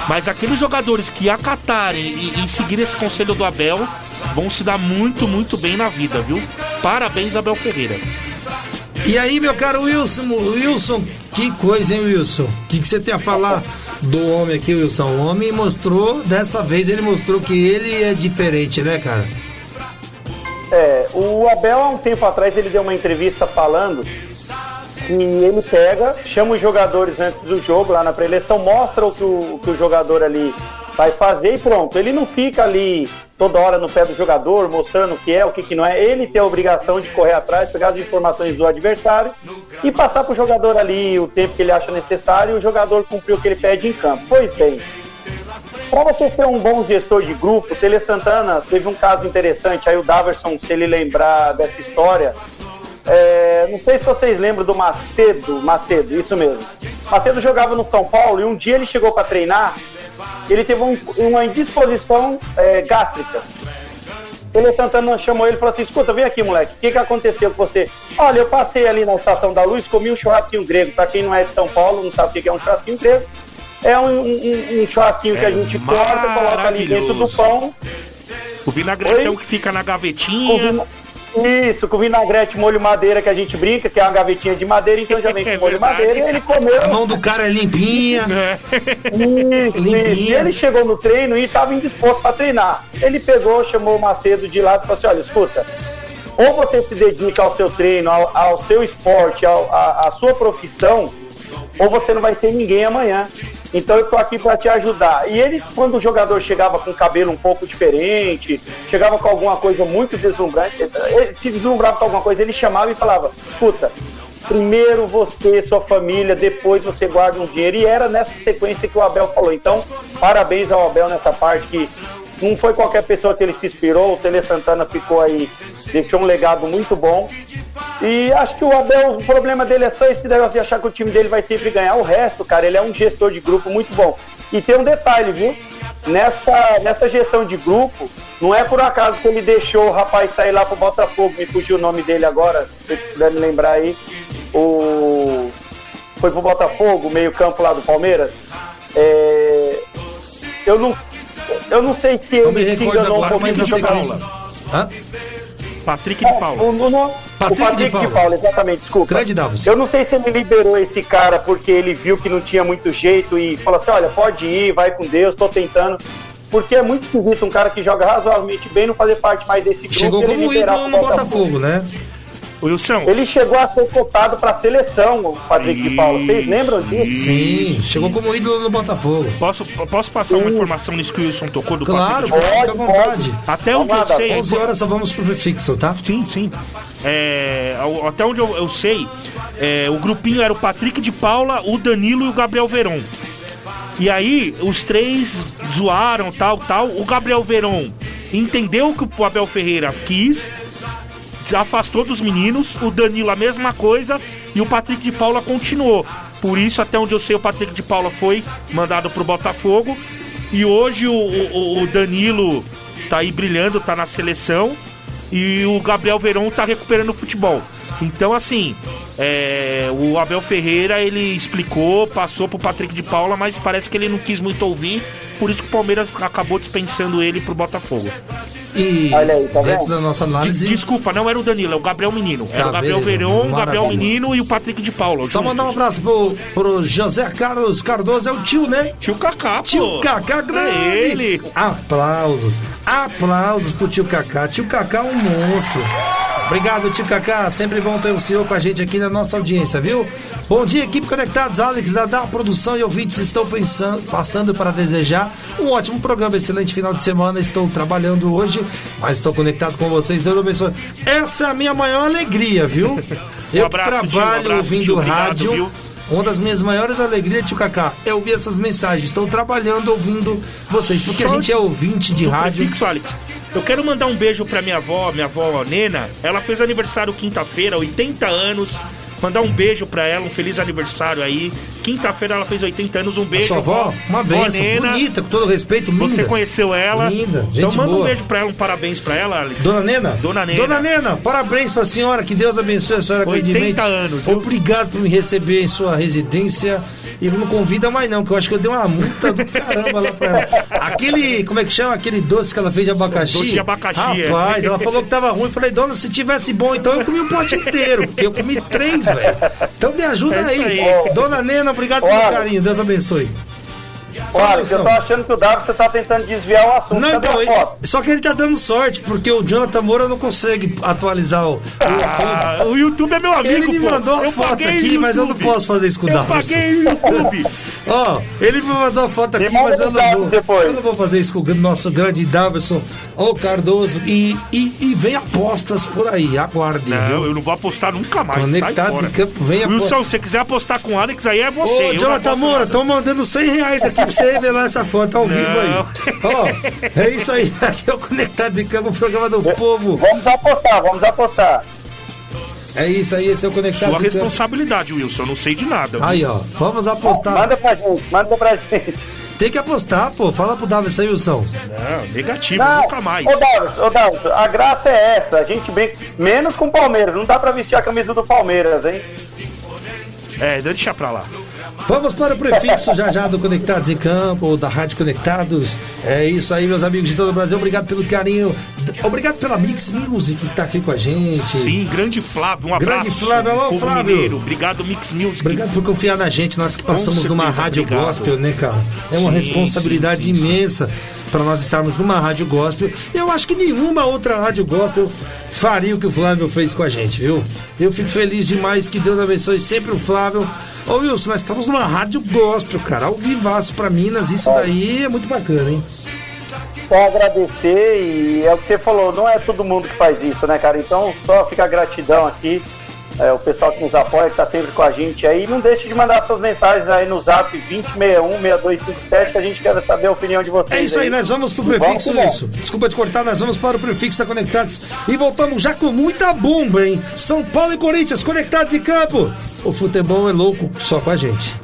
Mas aqueles jogadores que acatarem e, e seguirem esse conselho do Abel vão se dar muito, muito bem na vida, viu? Parabéns, Abel Ferreira. E aí, meu caro Wilson, Wilson, que coisa, hein, Wilson? O que, que você tem a falar do homem aqui, Wilson? O homem mostrou, dessa vez ele mostrou que ele é diferente, né, cara? É, o Abel, há um tempo atrás, ele deu uma entrevista falando que ele pega, chama os jogadores antes do jogo, lá na preleção, mostra o que o, o que o jogador ali vai fazer e pronto. Ele não fica ali toda hora no pé do jogador, mostrando o que é, o que, que não é. Ele tem a obrigação de correr atrás, pegar as informações do adversário e passar para o jogador ali o tempo que ele acha necessário e o jogador cumprir o que ele pede em campo. Pois bem, para você ser um bom gestor de grupo, o Tele Santana teve um caso interessante, aí o Daverson, se ele lembrar dessa história, é, não sei se vocês lembram do Macedo, Macedo, isso mesmo. Macedo jogava no São Paulo e um dia ele chegou para treinar, ele teve um- uma indisposição é, gástrica. Tele Santana chamou ele e falou assim: escuta, vem aqui, moleque, o que, que aconteceu com você? Olha, eu passei ali na Estação da Luz, comi um churrasquinho grego. Para quem não é de São Paulo, não sabe o que é um churrasquinho grego. É um, um- um churrasquinho que a gente corta, coloca ali dentro do pão. O vinagretão que fica na gavetinha. Isso, com vinagrete, molho madeira que a gente brinca, que é uma gavetinha de madeira, então já vem com molho madeira e ele comeu. A mão do cara é limpinha. <laughs> Isso, isso. E ele chegou no treino e estava indisposto para treinar. Ele pegou, chamou o Macedo de lado e falou assim: olha, escuta, ou você se dedica ao seu treino, ao, ao seu esporte, ao, à, à sua profissão, ou você não vai ser ninguém amanhã. Então eu tô aqui para te ajudar. E ele, quando o jogador chegava com o cabelo um pouco diferente, chegava com alguma coisa muito deslumbrante, ele se deslumbrava com alguma coisa, ele chamava e falava: escuta, primeiro você, sua família, depois você guarda um dinheiro. E era nessa sequência que o Abel falou. Então, parabéns ao Abel nessa parte que não foi qualquer pessoa que ele se inspirou. O Tele Santana ficou aí, deixou um legado muito bom. E acho que o Abel, o problema dele é só esse negócio de achar que o time dele vai sempre ganhar. O resto, cara, ele é um gestor de grupo muito bom. E tem um detalhe, viu? Nessa, nessa gestão de grupo, não é por acaso que ele deixou o rapaz sair lá pro Botafogo, me fugiu o nome dele agora, se puder me lembrar aí. O... Foi pro Botafogo, meio campo lá do Palmeiras. É, Eu não, eu não sei se Não me ele se recordo enganou um pouquinho eu jogador. quem- Hã? Patrick de Paula. O, o, o, Patrick o Patrick de de Paula. Paula, exatamente, desculpa. Grande Davos. Eu não sei se ele liberou esse cara porque ele viu que não tinha muito jeito e falou assim: olha, pode ir, vai com Deus, tô tentando. Porque é muito esquisito um cara que joga razoavelmente bem não fazer parte mais desse grupo. Chegou e ele como liberar ídolo no Botafogo, né? Wilson. Ele chegou a ser cotado pra seleção, o Patrick de Paula. Vocês lembram disso? Sim, chegou como ídolo no Botafogo. Posso, posso passar uma informação nisso que o Wilson tocou do Claro, Patrick de fica à vontade. Até onde eu sei. 11 horas só vamos pro prefixo, tá? Sim, sim. É, até onde eu, eu sei, é, o grupinho era o Patrick de Paula, o Danilo e o Gabriel Veron. E aí, os três zoaram, tal, tal. O Gabriel Veron entendeu o que o Abel Ferreira quis, afastou dos meninos. O Danilo, a mesma coisa. E o Patrick de Paula continuou. Por isso, até onde eu sei, o Patrick de Paula foi mandado pro Botafogo. E hoje o, o- o Danilo tá aí brilhando, tá na seleção. E o Gabriel Verão tá recuperando o futebol. Então, assim, é, o Abel Ferreira ele explicou, passou pro Patrick de Paula, mas parece que ele não quis muito ouvir. Por isso que o Palmeiras acabou dispensando ele pro Botafogo. E Olha aí, tá dentro vendo? da nossa análise. Desculpa, não era o Danilo, é o Gabriel Menino. Era Tá, o Gabriel beleza. Verão, o Gabriel. Menino e o Patrick de Paula. Só juntos. mandar um abraço pro, pro José Carlos Cardoso, é o tio, né? Tio Kaká, pô. Tio Kaká grande. É ele. Aplausos. Aplausos pro tio Kaká. Tio Kaká é um monstro. Obrigado, tio Kaká. Sempre bom ter o senhor com a gente aqui na nossa audiência, viu? Bom dia, equipe Conectados. Alex da Da Produção e ouvintes estão pensando, passando para desejar um ótimo programa, excelente final de semana. Estou trabalhando hoje, mas estou conectado com vocês. Deus abençoe. Essa é a minha maior alegria, viu? <laughs> Eu que abraço, tio, um trabalho abraço, ouvindo tio, obrigado, rádio. viu? Uma das minhas maiores alegrias, tio Kaká, é ouvir essas mensagens. Estou trabalhando ouvindo vocês, porque a gente é ouvinte de rádio. prefixo, Alex. Eu quero mandar um beijo pra minha avó, minha avó Nena. Ela fez aniversário quinta-feira, 80 anos. Mandar um beijo pra ela, um feliz aniversário aí. Quinta-feira ela fez 80 anos, um A beijo. sua avó, uma benção, Nena. bonita, com todo respeito, linda. Você conheceu ela. Linda, Então gente manda um boa. beijo pra ela, um parabéns pra ela, Alex. Dona Nena? Dona Nena. Dona Nena, parabéns pra senhora, que Deus abençoe a senhora 80 grandemente. anos, viu? Obrigado por me receber em sua residência. E não convida mais não, que eu acho que eu dei uma multa do caramba lá pra ela. Aquele, como é que chama? Aquele doce que ela fez de abacaxi? Doce de abacaxi, é. Rapaz, ela falou que tava ruim. Eu falei, dona, se tivesse bom, então eu comi um pote inteiro. Porque eu comi três, velho. Então me ajuda É aí. aí. Dona Nena, obrigado pelo Olha. carinho. Deus abençoe. Olha, eu tô achando que o Davi você tá tentando desviar o assunto. Não, então, ele- só que ele tá dando sorte, porque o Jonathan Moura não consegue atualizar o, o YouTube. Ah, o YouTube é meu amigo, Ele me pô. mandou a Eu foto aqui, mas eu não posso fazer isso com o Eu Davis. paguei o YouTube. <laughs> Ó, ele me mandou a foto aqui, mas eu não vou. depois. Eu não vou fazer isso com o nosso grande Davidson, o Cardoso. E, e, e vem apostas por aí, aguarde, Não, viu? eu não vou apostar nunca mais. Conectados sai fora. em campo, vem Wilson, apostar. se você quiser apostar com o Alex, aí é você. Ô, eu Jonathan Moura, estão mandando 100 reais aqui pra você revelar essa foto ao vivo aí. Ó, é isso aí. <laughs> Aqui é o Conectado em Campo, o programa do povo. Vamos apostar, vamos apostar. É isso aí, esse é o Conectado Sua em Campo. responsabilidade, Wilson. Eu não sei de nada. viu? Aí, ó, vamos apostar. Manda pra gente, manda pra gente. Tem que apostar, pô. Fala pro Davis aí, Wilson. Não, negativo, Não, nunca mais. Ô Davis, ô Davis, a graça é essa, a gente bem. Menos com o Palmeiras, não dá pra vestir a camisa do Palmeiras, hein? É, deixa pra lá. Vamos para o prefixo já já do Conectados em Campo, ou da Rádio Conectados. É isso aí, meus amigos de todo o Brasil. Obrigado pelo carinho. Obrigado pela Mix Music que tá aqui com a gente. Sim, grande Flávio, um abraço. Grande Flávio, alô, Flávio. Mineiro. Obrigado, Mix Music. Obrigado por confiar na gente, nós que passamos Com numa certeza, rádio obrigado. gospel, né, cara? É uma Sim, responsabilidade sim, sim. imensa para nós estarmos numa rádio gospel. Eu acho que nenhuma outra rádio gospel faria o que o Flávio fez com a gente, viu? Eu fico feliz demais, que Deus abençoe sempre o Flávio. Ô Wilson, nós estamos numa rádio gospel, cara, ao vivaço pra Minas, isso daí é muito bacana, hein? Só agradecer e é o que você falou, não é todo mundo que faz isso, né, cara? Então só fica a gratidão aqui. É, o pessoal que nos apoia, que tá sempre com a gente aí. Não deixe de mandar suas mensagens aí no zap 2061-6257, que a gente quer saber a opinião de vocês. É isso aí, nós vamos pro prefixo, Vamos que Wilson. Desculpa te cortar, nós vamos para o prefixo da Conectados e voltamos já com muita bomba, hein? São Paulo e Corinthians, conectados em campo. O futebol é louco, só com a gente.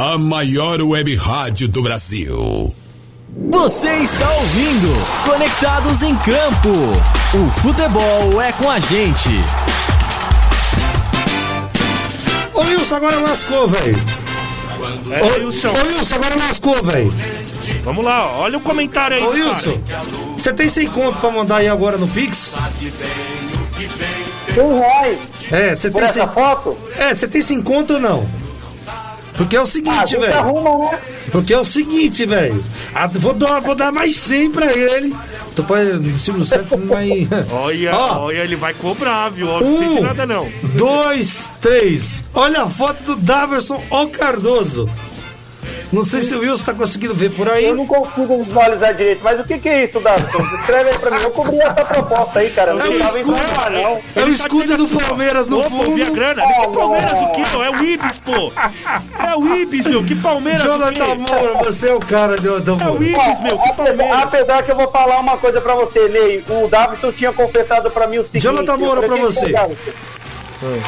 a maior web rádio do Brasil. Você está ouvindo Conectados em Campo. O futebol é com a gente. Ô Wilson, agora lascou, velho. É, Ô Wilson. Ô Wilson, agora lascou, velho. Vamos lá, olha o comentário aí. Ô. Wilson, você tem 100 conto pra mandar aí agora no Pix? Um reais É, você por tem essa 100 foto? É, você tem 5 conto ou não? Porque é o Ah, seguinte, gente velho. arruma, né? Porque é o seguinte, velho. Ah, Vou dar, vou dar mais 100 pra ele. Tu pode. O Silvio Santos não vai. <laughs> Olha, Ó. olha, ele vai cobrar, viu? Ó, Não Um, nada não. dois, três. Olha a foto do Daverson O Cardoso. Não sei se o Wilson tá conseguindo ver por aí. Eu não consigo visualizar direito, mas o que, que é isso, Davison? Escreve aí pra mim. Eu cobri essa proposta aí, cara. Não É o escudo, informar, não. é o tá escudo do assim, Palmeiras no Opa, fundo. Via grana. Que Palmeiras o quê? É o Ibis, pô. É o Ibis, meu. Que Palmeiras Jonathan? Moura, você é o cara, Jonathan É o. Ibis, meu. Que Apesar, Palmeiras. apesar que eu vou falar uma coisa pra você, Ney. O Davison tinha confessado pra mim o seguinte. Jonathan Moura, eu pra "Quem que você." é o Davison?"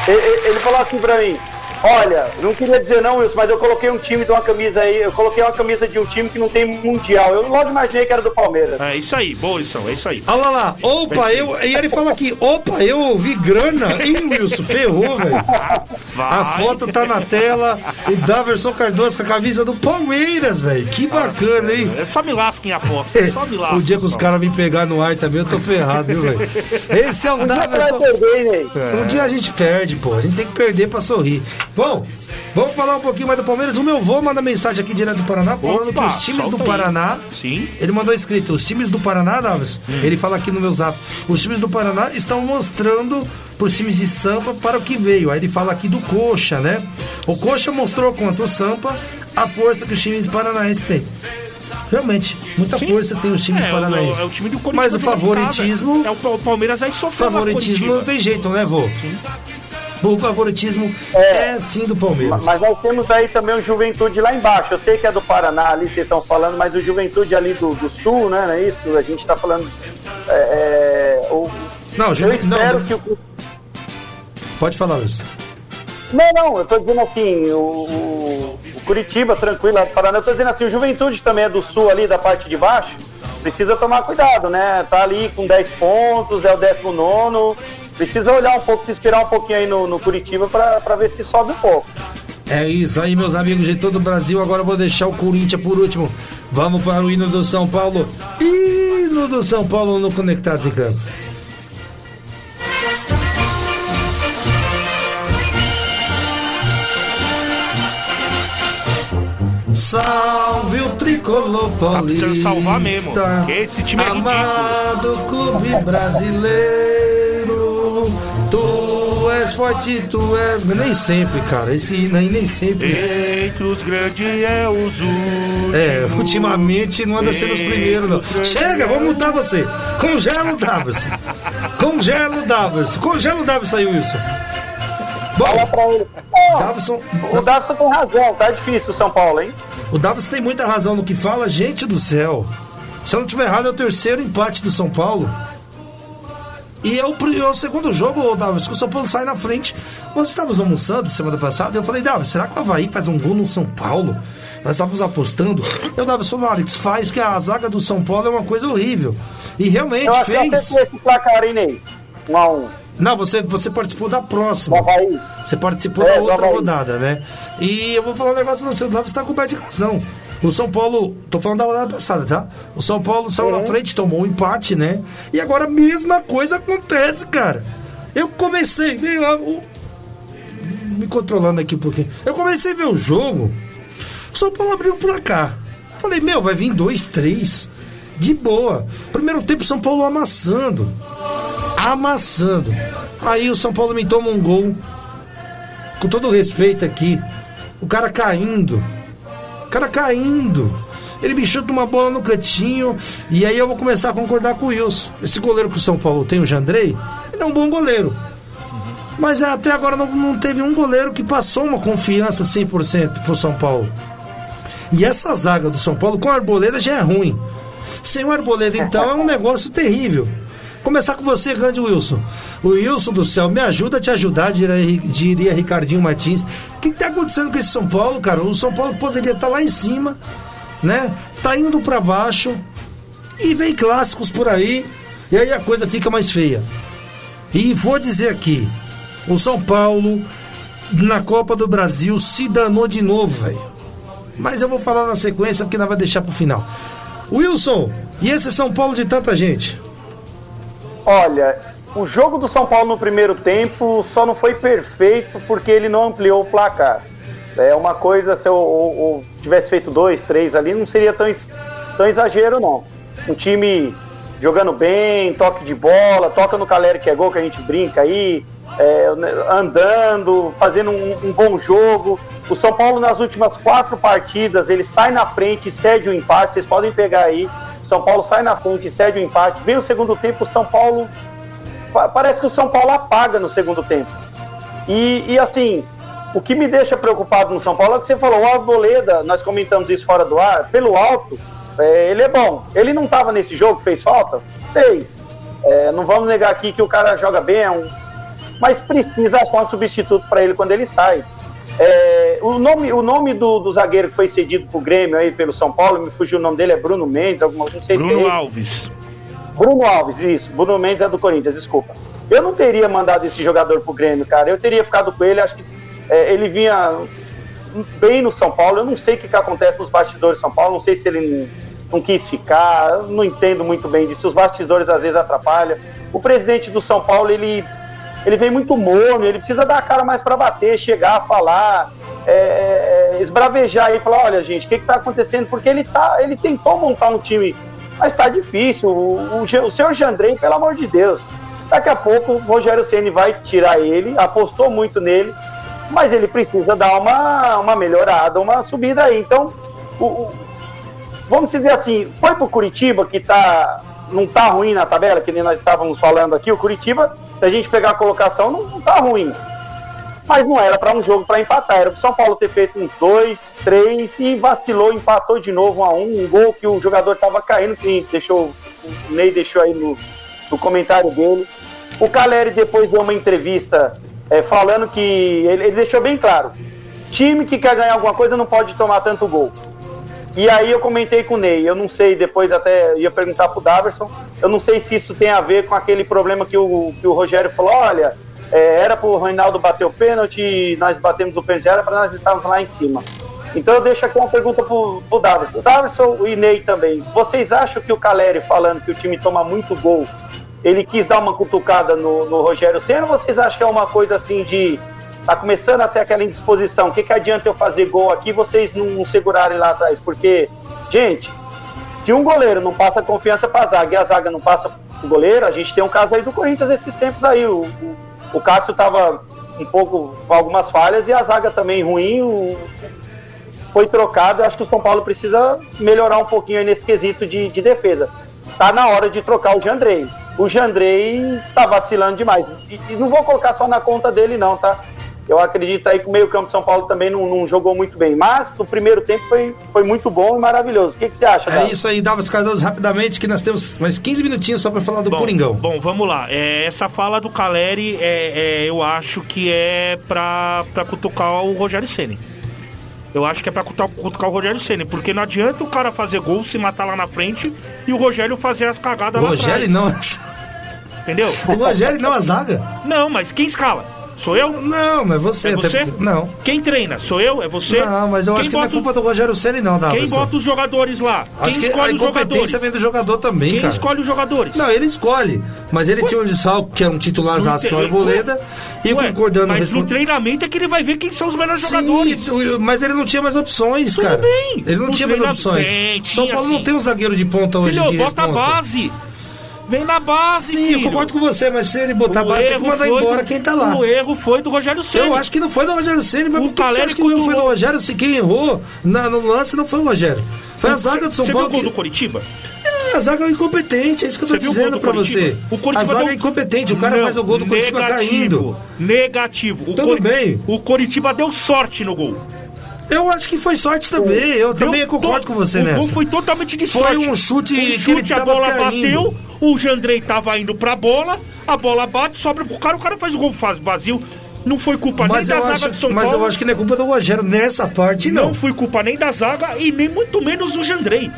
Ele, ele- ele falou assim pra mim. Olha, não queria dizer não, Wilson, mas eu coloquei um time de uma camisa aí, eu coloquei uma camisa de um time que não tem mundial. Eu logo imaginei que era do Palmeiras. É isso aí, boa, Wilson, é isso aí. Olha lá, lá, opa, eu. E ele fala aqui, opa, eu ouvi grana. Ih, Wilson, ferrou, velho. A foto tá na tela. O Daverson Cardoso com a camisa do Palmeiras, velho. Que bacana, hein? É só me lasca em aposta, só me lasca. <laughs> O dia que os caras me pegar no ar também, eu tô ferrado, viu, velho? Esse é o Um Daverson. perder. Um dia a gente perde, pô. A gente tem que perder pra sorrir. Bom, vamos falar um pouquinho mais do Palmeiras. O meu avô manda mensagem aqui direto do Paraná falando Opa, que os times do solta aí. Paraná. Sim. Ele mandou escrito: os times do Paraná, Davis. Ele fala aqui no meu zap: os times do Paraná estão mostrando pros times de Sampa para o que veio. Aí ele fala aqui do Coxa, né? O Coxa mostrou contra o Sampa a força que os times paranaenses têm. Realmente, muita Sim. força tem os times É, paranaenses. é o time do. Mas o favoritismo. É, o Pa- o Palmeiras vai sofrer Favoritismo não tem jeito, né, vô? O favoritismo é, sim do Palmeiras. Mas nós temos aí também o Juventude lá embaixo. Eu sei que é do Paraná ali, vocês estão falando, mas o Juventude ali do, do Sul, né? Não é isso? A gente tá falando. É, é, o- Não, eu Ju... não, espero não, que o. pode falar isso. Não, não, eu tô dizendo assim, o, o- o Curitiba, tranquilo, lá do Paraná, eu tô dizendo assim, o Juventude também é do sul ali, da parte de baixo, precisa tomar cuidado, né? Tá ali com 10 pontos, é o 19, precisa olhar um pouco, se inspirar um pouquinho aí no, no Curitiba pra, pra ver se sobe um pouco. É isso aí, meus amigos de todo o Brasil. Agora eu vou deixar o Corinthians por último. Vamos para o hino do São Paulo. Hino do São Paulo no Conectados em Campo. Salve o tricolor paulista. precisando salvar mesmo, esse time é Amado clube brasileiro. És forte, tu és. Nem sempre, cara. Esse hino aí nem sempre. Entre os grandes é os últimos. É, ultimamente não anda sendo os primeiros, não. Chega, vamos multar você. Congela o Davos. <laughs> Congela o Davos. Congela o Davos aí, Wilson. Fala Bom, pra ele. Davison, o Davison tem razão, tá difícil o São Paulo, hein? o Davos tem muita razão no que fala. Gente do céu. Se eu não tiver errado, é o terceiro empate do São Paulo. E é o, segundo jogo, Davos, que o São Paulo sai na frente. Nós estávamos almoçando semana passada e eu falei, Davos, será que o Havaí faz um gol no São Paulo? Nós estávamos apostando. Eu, Davos, falou, Alex, faz, porque a zaga do São Paulo é uma coisa horrível. E realmente Eu eu fez. esse placar, Ney? Um a um. Não, você, você participou da próxima. Havaí. Você participou É, da outra Havaí. rodada, né? E eu vou falar um negócio pra você, o Davos está coberto de razão. O São Paulo, tô falando da rodada passada, tá? O São Paulo saiu na frente, tomou um empate, né? E agora a mesma coisa acontece, cara. Eu comecei, veio lá, o... me controlando aqui um pouquinho. Eu comecei a ver o jogo. O São Paulo abriu o placar. Falei, meu, vai vir dois, três. De boa. Primeiro tempo, São Paulo amassando. Amassando. Aí o São Paulo me toma um gol. Com todo respeito aqui. O cara caindo. Cara caindo. Ele me chuta uma bola no cantinho. E aí eu vou começar a concordar com o Wilson. Esse goleiro que o São Paulo tem, o Jandrei, ele é um bom goleiro. Mas até agora não, não teve um goleiro que passou uma confiança 100% pro São Paulo. E essa zaga do São Paulo com a Arboleda já é ruim. Sem o Arboleda, então, é um negócio terrível. Começar com você, grande Wilson. O Wilson do céu, me ajuda a te ajudar, diria, diria Ricardinho Martins. O que, está acontecendo com esse São Paulo, cara? O São Paulo poderia estar tá lá em cima, né? Tá indo para baixo e vem clássicos por aí, e aí a coisa fica mais feia. E vou dizer aqui, o São Paulo na Copa do Brasil se danou de novo, velho. Mas eu vou falar na sequência porque nós vai deixar pro final. Wilson, e esse São Paulo de tanta gente? Olha, o jogo do São Paulo no primeiro tempo só não foi perfeito porque ele não ampliou o placar. É uma coisa, se eu ou, ou tivesse feito dois, três ali, não seria tão, tão exagero, não. Um time jogando bem, toque de bola, toca no Caleri que é gol, que a gente brinca aí, é, andando, fazendo um, um, bom jogo. O São Paulo nas últimas quatro partidas, ele sai na frente e cede o empate, vocês podem pegar aí. São Paulo sai na frente cede o empate. Vem o segundo tempo, o São Paulo. Parece que o São Paulo apaga no segundo tempo. E, e assim, o que me deixa preocupado no São Paulo é que você falou, o Arboleda, nós comentamos isso fora do ar, pelo alto, é, ele é bom. Ele não estava nesse jogo, fez falta? Fez. É, não vamos negar aqui que o cara joga bem, é um... mas precisa achar um substituto para ele quando ele sai. É, o nome, o nome do, do, zagueiro que foi cedido pro Grêmio aí pelo São Paulo, me fugiu o nome dele, é Bruno Mendes, alguma, não sei Bruno se é Alves. Bruno Alves, isso. Bruno Mendes é do Corinthians, desculpa. Eu não teria mandado esse jogador pro Grêmio, cara. Eu teria ficado com ele, acho que é, ele vinha bem no São Paulo. Eu não sei o que, que acontece nos bastidores do São Paulo, não sei se ele não, não quis ficar, não entendo muito bem disso. Os bastidores às vezes atrapalham. O presidente do São Paulo, ele ele vem muito morno, ele precisa dar a cara mais para bater, chegar, falar, é, é, esbravejar e falar, olha gente, o que está acontecendo? Porque ele tá, ele tentou montar um time, mas está difícil. O, o, o senhor Jandrei, pelo amor de Deus, daqui a pouco o Rogério Ceni vai tirar ele, apostou muito nele, mas ele precisa dar uma, uma melhorada, uma subida aí. Então, o, o, vamos dizer assim, foi pro Curitiba que tá, não tá ruim na tabela, que nem nós estávamos falando aqui, o Curitiba se a gente pegar a colocação, não, não tá ruim. Mas não era para um jogo para empatar, era o São Paulo ter feito uns dois, três e vacilou, empatou de novo um a um. Um gol que o jogador estava caindo, que deixou, o Ney deixou aí no, no comentário dele. O Caleri depois deu uma entrevista é, falando que ele, ele, deixou bem claro: time que quer ganhar alguma coisa não pode tomar tanto gol. E aí eu comentei com o Ney, eu não sei, depois até ia perguntar pro Daverson, eu não sei se isso tem a ver com aquele problema que o, que o Rogério falou, olha, é, era pro Reinaldo bater o pênalti, nós batemos o pênalti, era para nós estarmos lá em cima. Então eu deixo aqui uma pergunta pro, pro Daverson. Daverson e Ney também, vocês acham que o Caleri falando que o time toma muito gol, ele quis dar uma cutucada no, no Rogério Senna ou vocês acham que é uma coisa assim de tá começando a ter aquela indisposição. O que, que adianta eu fazer gol aqui vocês não segurarem lá atrás? Porque, gente, se um goleiro não passa confiança para a zaga e a zaga não passa o goleiro, a gente tem um caso aí do Corinthians esses tempos aí. O, o, o Cássio tava um pouco com algumas falhas e a zaga também ruim. O, foi trocado. Eu acho que o São Paulo precisa melhorar um pouquinho nesse quesito de, de defesa. Tá na hora de trocar o Jandrei. O Jandrei tá vacilando demais. E, e não vou colocar só na conta dele, não, tá? Eu acredito aí que o meio-campo de São Paulo também não, não, jogou muito bem. Mas o primeiro tempo foi, foi muito bom e maravilhoso. O que, que você acha, É isso aí, Davos Cardoso, rapidamente, que nós temos mais 15 minutinhos só para falar do bom, Coringão. Bom, vamos lá. É, essa fala do Caleri, é, é, eu acho que é pra, pra cutucar o Rogério Ceni. Eu acho que é pra cutucar, cutucar o Rogério Ceni, porque não adianta o cara fazer gol, se matar lá na frente e o Rogério fazer as cagadas o lá Rogério atrás. não. Entendeu? O <laughs> Rogério não a zaga? Não, mas quem escala? Sou eu? Não, mas você. É você? porque- Não. Quem treina? Sou eu? É você? Não, mas eu Quem acho que não é culpa do Rogério Ceni não, Quem Davidson. bota os jogadores lá? Acho Quem que a escolhe os incompetência vem do jogador também, Quem cara. escolhe os jogadores? Não, ele escolhe. Mas ele tinha um desfalque, que é um titular zaço, que é o tem- Arboleda. E Ué, concordando Mas responde- no treinamento é que ele vai ver quem são os melhores Sim, jogadores. mas ele não tinha mais opções, Tudo cara. bem. Ele não No tinha mais opções. Tem, São tinha, Paulo não tem um zagueiro de ponta hoje Filho, de bota a base. Vem na base, Sim, eu filho. concordo com você, mas se ele botar a O base, tem que mandar foi embora do- quem tá lá. O erro foi do Rogério Ceni. Eu acho que não foi do Rogério Ceni, mas O por que, você acha que o erro foi do. Rogério? Se quem errou na- no lance não foi o Rogério. Foi a zaga do São Você Paulo. viu o gol que- do Coritiba? É, a zaga é incompetente, é isso que eu tô Você o dizendo do pra Coritiba? você. O Coritiba a zaga deu- é incompetente, o cara Não, faz o gol do negativo, caindo. Negativo. O Tudo bem. O Coritiba deu sorte no gol. Eu acho que foi sorte também, eu Deu também concordo to- com você o nessa. gol foi totalmente de Foi sorte. um chute Um que ele a tava bola caindo. bateu, o Jandrei tava indo pra bola, a bola bate, sobra pro cara, o cara faz o gol faz vazio. Não foi culpa Mas, nem da acho, zaga do São mas Paulo. eu acho que não é culpa do Rogério nessa parte, não. Não foi culpa nem da zaga e nem muito menos do Jandrei.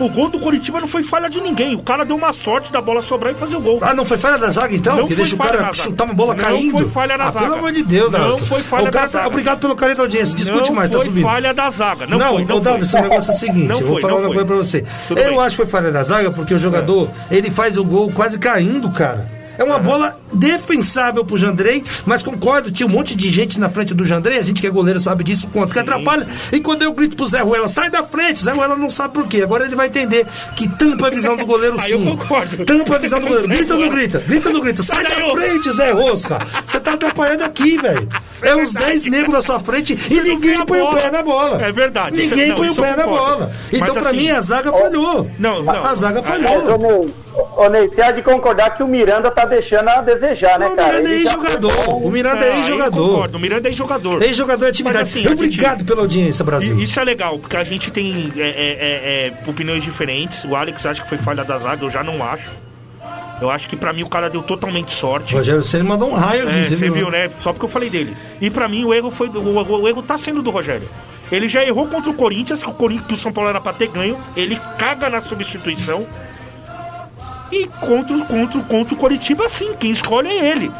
O gol do Coritiba não foi falha de ninguém. O cara deu uma sorte da bola sobrar e fazer o gol. Ah, não foi falha da zaga então? Não que foi deixa o cara chutar uma bola Não caindo? foi falha da ah, zaga. Pelo amor de Deus, Não foi falha o cara da tá- zaga. Obrigado pelo carinho da audiência. Discute não mais, tá foi subindo. falha da zaga. Não, Não, foi, não foi. o negócio é o seguinte, Não eu vou foi, falar não uma foi. coisa pra você. Tudo eu bem. acho que foi falha da zaga porque o jogador, ele faz o gol quase caindo, cara. É uma bola defensável pro Jandrei, mas concordo, tinha um monte de gente na frente do Jandrei, a gente que é goleiro sabe disso, quanto que atrapalha. E quando eu grito pro Zé Ruela, sai da frente, Zé Ruela não sabe por quê. Agora ele vai entender que tampa a visão do goleiro <laughs> Aí eu sim. concordo. Tampa a visão do goleiro. Grita ou não grita? Grita ou não grita? Sai da frente, Zé Rosca. Você tá atrapalhando aqui, velho. É uns 10 negros na sua frente e ninguém põe o pé na bola. É verdade. Ninguém Não, põe o pé na bola. Mas Então, pra assim- mim, a zaga falhou. Não, não. A zaga falhou. Ô Ney, você há de concordar que o Miranda tá deixando a desejar, né, O cara? Miranda é bom. O Miranda é Ah, eu ex-jogador. concordo, O Miranda é ex-jogador. Ex-jogador é atividade. Mas, assim, Obrigado gente- pela audiência, Brasil. Isso é legal, porque a gente tem é, é, é, é, opiniões diferentes. O Alex acha que foi falha da zaga, eu já não acho. Eu acho que pra mim o cara deu totalmente sorte. O Rogério Ceni mandou um raio É, você viu, né? Só porque eu falei dele. E pra mim o erro foi. O, o, o erro tá sendo do Rogério. Ele já errou contra o Corinthians, que o Corinthians que o São Paulo era pra ter ganho. Ele caga na substituição. E contra, o- contra, contra o Coritiba, sim. Quem escolhe é ele.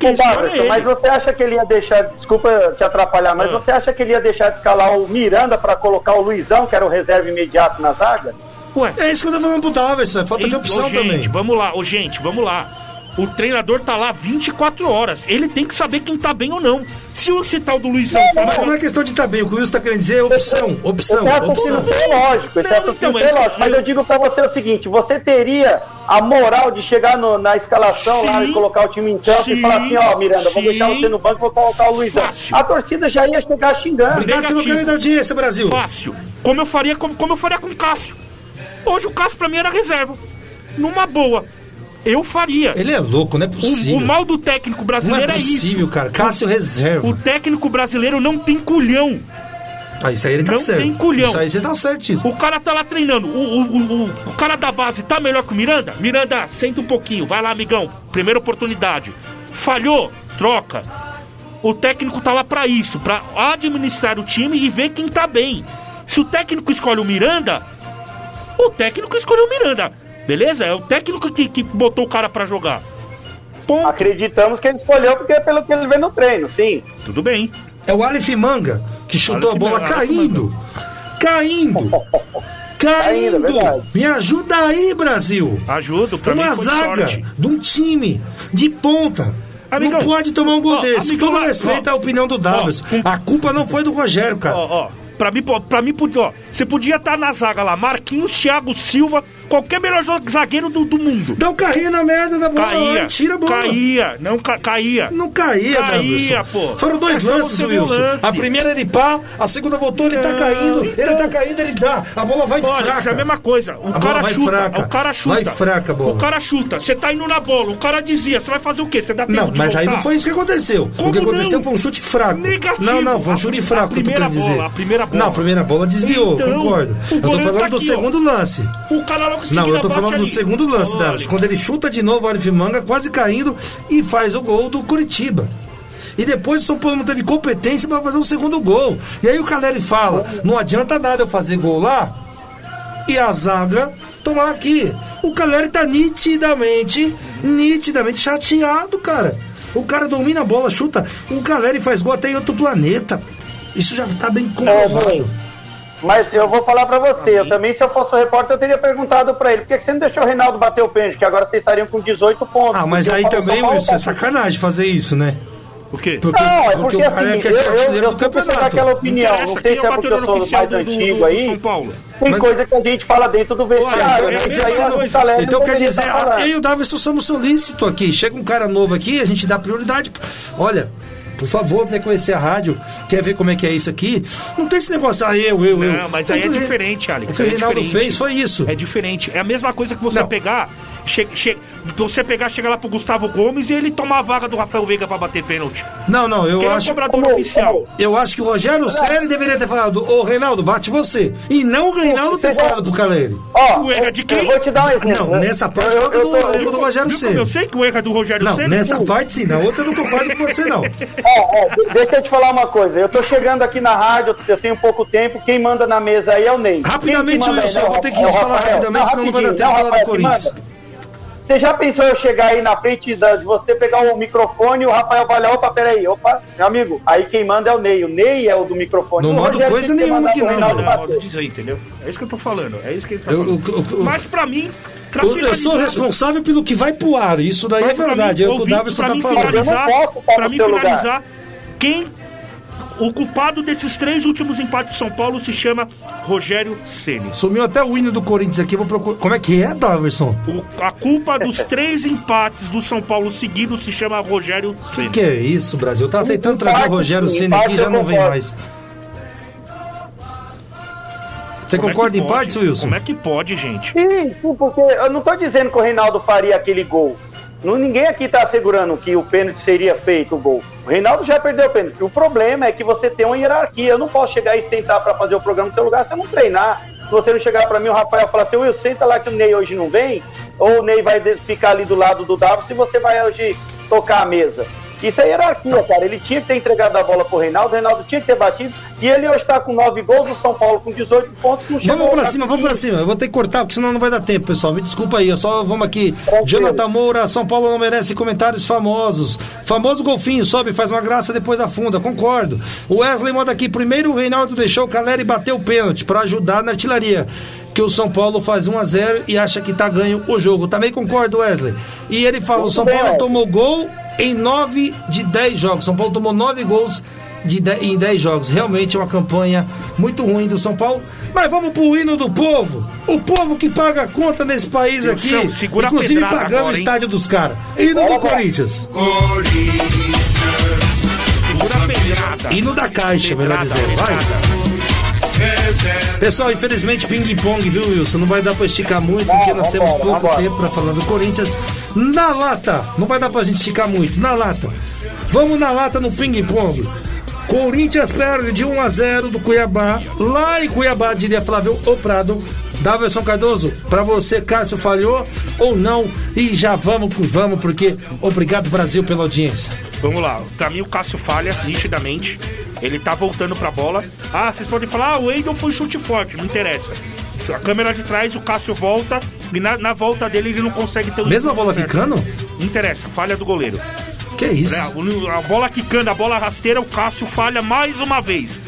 Quem Ô, escolhe é mas você acha que ele ia deixar, desculpa te atrapalhar, mas Ah. você acha que ele ia deixar de escalar o Miranda pra colocar o Luizão, que era o reserva imediato na zaga? Ué, É isso que eu tô falando pro Daverson, é falta de Ô, opção gente, também. Vamos lá, ô, gente, vamos lá. O treinador tá lá 24 horas. Ele tem que saber quem tá bem ou não. Se o tal do Luizão Mas fala- não é questão de estar bem, o que o Wilson tá querendo dizer é opção, opção, Esse opção. é lógico, esse Não, raciocínio então, é mas- lógico. Mas eu digo pra você o seguinte: você teria a moral de chegar no- na escalação lá Sim. e colocar o time em campo Sim. e falar assim: ó, Miranda, vou Sim. deixar você no banco, vou colocar o Luizão. Fácil. A torcida já ia chegar xingando. Obrigado pelo da audiência, Brasil. Fácil. Como eu faria, como, como eu faria com o Cássio. Hoje o Cássio pra mim era reserva. Numa boa. Eu faria. Ele é louco, não é O, possível. o mal do técnico Não é brasileiro é, possível, isso. cara. Cássio reserva. O técnico brasileiro não tem culhão. Ah, isso aí ele tá Não certo. tem culhão. Isso aí você tá certíssimo. O cara tá lá treinando. O, o, o, o- o cara da base tá melhor que o Miranda? Miranda, senta um pouquinho. Vai lá, amigão. Primeira oportunidade. Falhou? Troca. O técnico tá lá pra isso, pra administrar o time e ver quem tá bem. Se o técnico escolhe o Miranda, o técnico escolheu o Miranda. Beleza? É o técnico que, que botou o cara pra jogar. Ponto. Acreditamos que ele escolheu porque é pelo que ele vê no treino, sim. Tudo bem. É o Aleph Manga que chutou Aleph a bola Manga, caindo. Caindo. <laughs> Caindo, é Caindo. Me ajuda aí, Brasil. Ajudo pra Uma de zaga sorte. de um time de ponta. Amigão, não pode tomar um gol ó, desse. amigão, Todo respeito à opinião do Davis. ó, A culpa não foi do Rogério, cara. Ó, ó, pra mim, pra mim podia, ó, você podia estar na zaga lá, Marquinhos, Thiago Silva, qualquer melhor zagueiro do, do mundo. Dá um carrinho na merda da bola Caía, tira a bola. caía, não ca- caía. Não caía, Caía, pô. Foram dois lances, Wilson. lance. A primeira ele pá, a segunda voltou, ele tá Não, caindo. então. Ele tá caindo, ele dá. A bola vai Olha, fraca. é a mesma coisa. O A cara chuta, fraca. o cara chuta. Vai fraca a bola. O cara chuta, você tá indo na bola, o cara dizia, você vai fazer o quê? Você dá tempo Não, mas aí voltar? não foi isso que aconteceu. Como o que aconteceu não? foi um chute fraco. Negativo. Não, não, foi um chute fraco eu tô querendo dizer. a primeira bola. Não, a primeira bola desviou, Então, concordo. Eu tô falando tá do ó. segundo lance. O cara logo Não, eu tô falando do ali. segundo lance, Olha. Quando ele chuta de novo o Aleph Manga, quase caindo, e faz o gol do Curitiba. E depois o São Paulo não teve competência para fazer o segundo gol. E aí o Caleri fala: não adianta nada eu fazer gol lá e a zaga tomar aqui. O Caleri tá nitidamente, nitidamente chateado, cara. O cara domina a bola, chuta. O Caleri faz gol até em outro planeta. Isso já tá bem É, comprovado. Ney, mas eu vou falar pra você, eu também, se eu fosse o repórter, eu teria perguntado pra ele, por que você não deixou o Reinaldo bater o pênalti? Que agora vocês estariam com 18 pontos. Ah, mas aí também, Wilson, é sacanagem fazer isso, né? Por quê? Porque, Não, é porque, porque o cara assim, quer ser eu- artilheiro eu do campeonato. aquela opinião, Interessa não sei se é é o porque eu sou mais do- antigo do aí, São Paulo. tem Mas- coisa que a gente fala dentro do vestiário, Então, né? não- não então quer dizer, ah, eu e o Davidson somos solícitos aqui. Chega um cara novo aqui, a gente dá prioridade. Olha, por favor, quer conhecer a rádio, quer ver como é que é isso aqui? Não tem esse negócio, ah, eu, eu, eu. Não, mas aí é Re- diferente, Alex. O que o é Reinaldo fez foi isso. É diferente. É a mesma coisa que você Não. pegar. Che, che, você pegar, chegar lá pro Gustavo Gomes e ele tomar a vaga do Rafael Veiga pra bater pênalti. Não, não, eu Quem é o acho. cobrador oficial? Eu acho que o Rogério Ceni deveria ter falado, ô Reinaldo, bate você. E não o Reinaldo ter falado pro Caleri. Ó, O erro é de quem? eu vou te dar um exemplo. Não, nessa parte Eu- falta eu do, tô- erro do Rogério como eu Ceni. sei que o erro é do Rogério Não, Ceni? nessa parte sim, na outra eu não concordo com você, não. Ó, <laughs> ó, de- deixa eu te falar uma coisa. Eu tô chegando aqui na rádio, eu tenho pouco tempo. Quem manda na mesa aí é o Ney. Rapidamente, Wilson, aí? eu vou ter que É falar rapidamente, senão não vai dar tempo de falar do Corinthians. Manda. Você já pensou eu chegar aí na frente da- de você pegar o microfone e o Rafael vai olhar, opa, peraí, opa, meu amigo, aí quem manda é o Ney. O Ney é o do microfone. Não O Rogério coisa que nenhuma pro não. É, modo de dizer, entendeu? É isso que eu tô falando. É isso que ele tá Eu- falando. eu- eu- Mas pra mim. pra Eu, eu sou responsável pelo que vai pro ar, isso daí é Mas pra verdade, mim, é o que o ouvintes, Davidson pra tá mim falando. finalizar- Eu não posso estar Pra no mim seu lugar. finalizar, quem. O culpado desses três últimos empates de São Paulo se chama Rogério Ceni. Sumiu até o hino do Corinthians aqui, vou procurar. Como é que é, Davidson? O- a culpa dos <laughs> três empates do São Paulo seguidos se chama Rogério Ceni. Que é isso, Brasil? Eu tava tentando trazer o Rogério Ceni aqui já não vem mais. Você Como é concorda que em pode? partes, Wilson? Como é que pode, gente? Sim, sim, porque eu não tô dizendo que o Reinaldo faria aquele gol. Não, ninguém aqui tá assegurando que o pênalti seria feito o gol. O Reinaldo já perdeu o pênalti. O problema é que você tem uma hierarquia. Eu não posso chegar e sentar pra fazer o programa no seu lugar se eu não treinar. Se você não chegar pra mim, o Rafael falar assim, Will, senta lá que o Ney hoje não vem, ou o Ney vai ficar ali do lado do Davi se você vai hoje tocar a mesa. Isso é hierarquia, cara. Ele tinha que ter entregado a bola pro Reinaldo, o Reinaldo tinha que ter batido, e ele hoje tá com 9 gols, o São Paulo com 18 pontos, não Vamos pra a- cima, vamos pra cima. Eu vou ter que cortar, porque senão não vai dar tempo, pessoal. Me desculpa aí, só vamos aqui. Tranquilo. Jonathan Moura, São Paulo não merece comentários famosos. Famoso golfinho, sobe, faz uma graça, depois afunda. Concordo. O Wesley manda aqui. Primeiro o Reinaldo deixou o Caleri bater o pênalti pra ajudar na artilharia. Que o São Paulo faz 1 a 0 e acha que tá ganho o jogo. Também concordo, Wesley. E ele fala: o Muito São bem, Paulo tomou gol em 9 de 10 jogos. São Paulo tomou 9 gols de de- em 10 jogos. Realmente é uma campanha muito ruim do São Paulo. Mas vamos pro hino do povo. O povo que paga a conta nesse país aqui. Wilson, segura inclusive pagando agora, o estádio dos caras. Hino do Corinthians. Pedrada. Hino da Caixa, melhor dizendo. Vai. Pessoal, infelizmente ping-pong, viu, Wilson? Não vai dar pra esticar muito, porque nós temos pouco tempo pra falar do Corinthians. Na lata, não vai dar pra gente esticar muito. Na lata. Vamos na lata no ping-pong. Corinthians perde de 1 a 0 do Cuiabá. Lá em Cuiabá, diria Flávio O Prado. Daverson Cardoso, pra você, Cássio falhou ou não? E já vamos que vamos, porque obrigado, Brasil, pela audiência. Vamos lá. Pra mim, o Cássio falha, nitidamente. Ele tá voltando pra bola. Ah, vocês podem falar, ah, o Wendel foi chute forte. Não interessa. A câmera de trás, o Cássio volta. E na, na volta dele, ele não consegue ter o. Mesmo a bola certo. quicando? Não interessa. Falha do goleiro. Que isso? É, a bola quicando, a bola rasteira, o Cássio falha mais uma vez.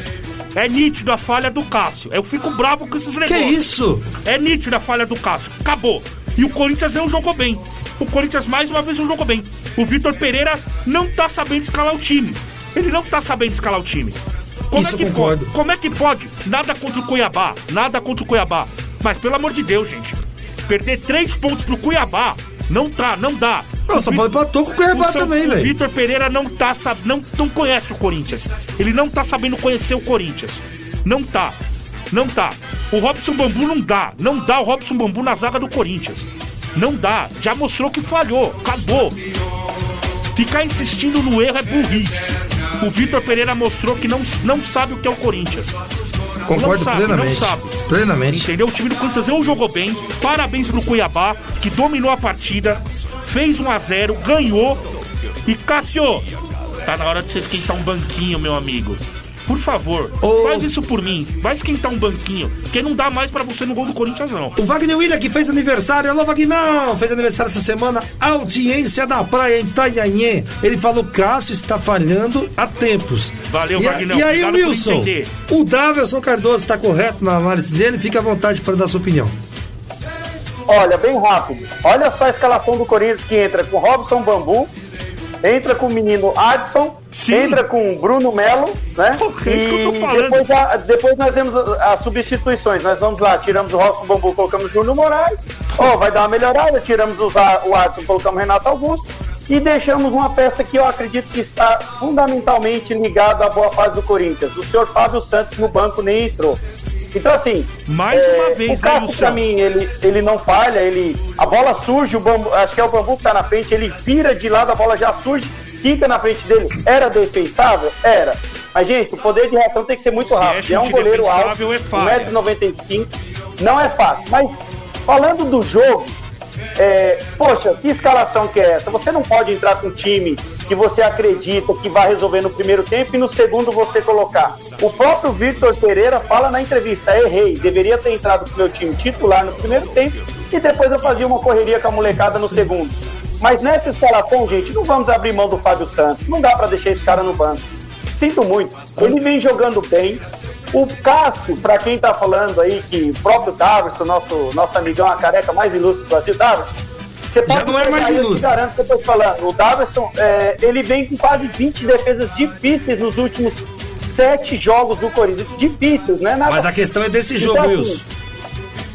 É nítido a falha do Cássio. Eu fico bravo com esses Que negócios. isso? É nítido a falha do Cássio. Acabou. E o Corinthians não jogou bem. O Corinthians mais uma vez não jogou bem. O Vitor Pereira não tá sabendo escalar o time. Ele não tá sabendo escalar o time. Como Isso é que concordo. pode? Como é que pode? Nada contra o Cuiabá. Nada contra o Cuiabá. Mas pelo amor de Deus, gente. Perder três pontos pro Cuiabá não tá, não dá. Não, São Paulo empatou com o Cuiabá O também, O velho. Vitor Pereira não tá não, não conhece o Corinthians. Ele não tá sabendo conhecer o Corinthians. Não tá. Não tá. O Robson Bambu não dá. Não dá o Robson Bambu na zaga do Corinthians. Não dá. Já mostrou que falhou. Acabou. Ficar insistindo no erro é burrice. O Vitor Pereira mostrou que não, não sabe o que é o Corinthians. Concordo não sabe, plenamente. Não sabe. Plenamente. Entendeu? O time do Corinthians não jogou bem. Parabéns pro Cuiabá, que dominou a partida, fez 1 a 0 ganhou. E Cássio, tá na hora de você esquentar um banquinho, meu amigo. Por favor, faz isso por mim. Vai esquentar um banquinho, porque não dá mais pra você no gol do Corinthians, não. O Wagner William que fez aniversário, alô Vagnão, fez aniversário essa semana, audiência da praia em Itanhanhê. Ele falou, Cássio está falhando há tempos. Valeu, e, Vagnão. E aí, Obrigado Wilson, o Daverson Cardoso está correto na análise dele, fica à vontade para dar sua opinião. Olha, bem rápido. Olha só a escalação do Corinthians que entra com Robson Bambu, entra com o menino Adson, entra com o Bruno Melo, né? tô e depois, a- depois nós temos as substituições. Nós vamos lá, tiramos o Robson Bambu, colocamos o Júnior Moraes. Ó, vai dar uma melhorada, tiramos os o Adson, colocamos o Renato Augusto. E deixamos uma peça que eu acredito que está fundamentalmente ligada à boa fase do Corinthians. O senhor Fábio Santos no banco nem entrou. Então, assim. Mais é, uma vez, o né, Cássio, Wilson? pra mim, ele, ele não falha, ele. A bola surge, o bambu, acho que é o bambu que tá na frente, ele vira de lado, a bola já surge, fica na frente dele. Era defensável? Era. Mas, gente, o poder de reação tem que ser muito rápido. É, um goleiro alto, é falha. 1,95m, não é fácil. Mas, falando do jogo, é, poxa, que escalação que é essa? Você não pode entrar com um time que você acredita que vai resolver no primeiro tempo e no segundo você colocar. O próprio Victor Pereira fala na entrevista: errei, deveria ter entrado com meu time titular no primeiro tempo e depois eu fazia uma correria com a molecada no segundo. Mas nessa escalação, gente, não vamos abrir mão do Fábio Santos. Não dá pra deixar esse cara no banco. Sinto muito. Ele vem jogando bem. O Cássio, pra quem tá falando aí que o próprio Davidson, nosso, nosso amigão, a careca mais ilustre do Brasil, Davidson, você pode não é mais eu te garanto que eu tô falando. O Davidson, é, ele vem com quase 20 defesas difíceis nos últimos sete jogos do Corinthians. Difíceis, né? Nada- Mas a questão é desse jogo, Então, assim, Wilson.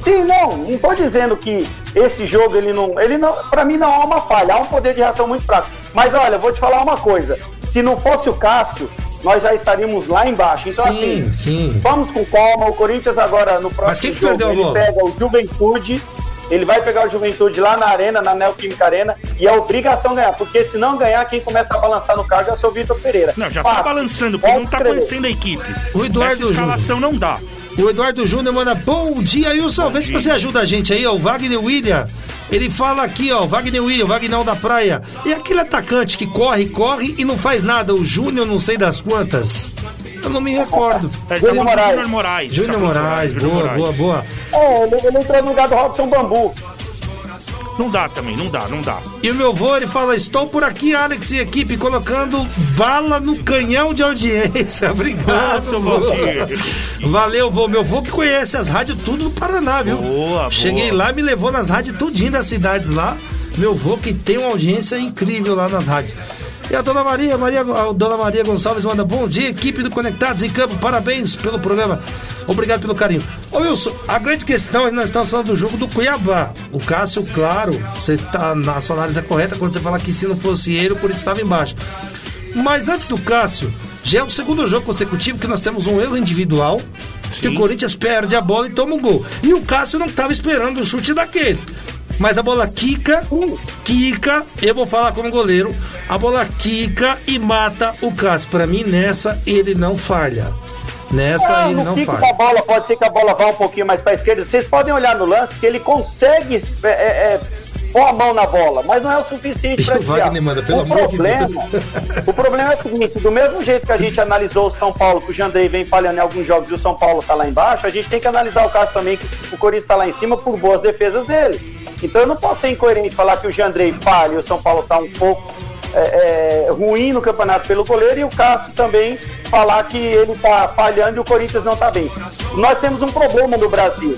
Sim, não, não tô dizendo que esse jogo ele não, ele não, para mim não há uma falha, há um poder de reação muito fraco. Mas olha, vou te falar uma coisa, se não fosse o Cássio, nós já estaríamos lá embaixo. Então Sim, assim, sim. vamos com calma, o Corinthians agora no próximo Mas quem que jogo, perdeu ele pega o Juventude, ele vai pegar o Juventude lá na arena, na Neoquímica Arena, e é obrigação ganhar, porque se não ganhar, quem começa a balançar no cargo é o seu Vitor Pereira. Não, já Fácil. tá balançando, porque Pode não tá escrever. conhecendo a equipe. O Eduardo Nessa escalação não dá. O Eduardo Júnior manda bom dia, Wilson. Vê se você ajuda a gente aí, ó. O Wagner William. Ele fala aqui, ó, Wagner William, Wagnão da Praia. E aquele atacante que corre, corre e não faz nada, o Júnior, não sei das quantas. Eu não me recordo. É Júnior Moraes. Júnior Moraes. Júnior Moraes, boa, boa, boa. É, ele, ele entrou no lugar do Robson Bambu. Não dá também, não dá, não dá. E o meu vô, ele fala: Estou por aqui, Alex e equipe, colocando bala no canhão de audiência. <laughs> Obrigado, vô. Valeu, vô. Meu vô que conhece as rádios tudo do Paraná, viu? Boa, Cheguei boa. lá, me levou nas rádios tudinho das cidades lá. Meu vô que tem uma audiência incrível lá nas rádios. E a dona Maria, Maria, a dona Maria Gonçalves manda bom dia, equipe do Conectados em Campo, parabéns pelo programa. Obrigado pelo carinho. Ô Wilson, a grande questão é que nós estamos falando do jogo do Cuiabá. O Cássio, claro, você tá na sua análise é correta quando você fala que se não fosse ele, o Corinthians estava embaixo. Mas antes do Cássio, já é o segundo jogo consecutivo que nós temos um erro individual. Que o Corinthians perde a bola e toma um gol. E o Cássio não estava esperando o chute daquele. Mas a bola quica, quica, eu vou falar como goleiro, a bola quica e mata o Cássio. Pra mim, nessa, ele não falha. Nessa, Ah, no não pico falha. da bola, pode ser que a bola vá um pouquinho mais para a esquerda. Vocês podem olhar no lance que ele consegue é, é, é, pôr a mão na bola, mas não é o suficiente para <laughs> o Wagner manda, pelo o amor de problema, Deus. <laughs> O problema é o seguinte: do mesmo jeito que a gente analisou o São Paulo, que o Jandrei vem falhando em alguns jogos e o São Paulo tá lá embaixo, a gente tem que analisar o caso também que o Corinthians está lá em cima por boas defesas dele. Então eu não posso ser incoerente falar que o Jandrei falha e o São Paulo tá um pouco é, é, ruim no campeonato pelo goleiro e o Cássio também falar que ele tá falhando e o Corinthians não tá bem. Nós temos um problema no Brasil.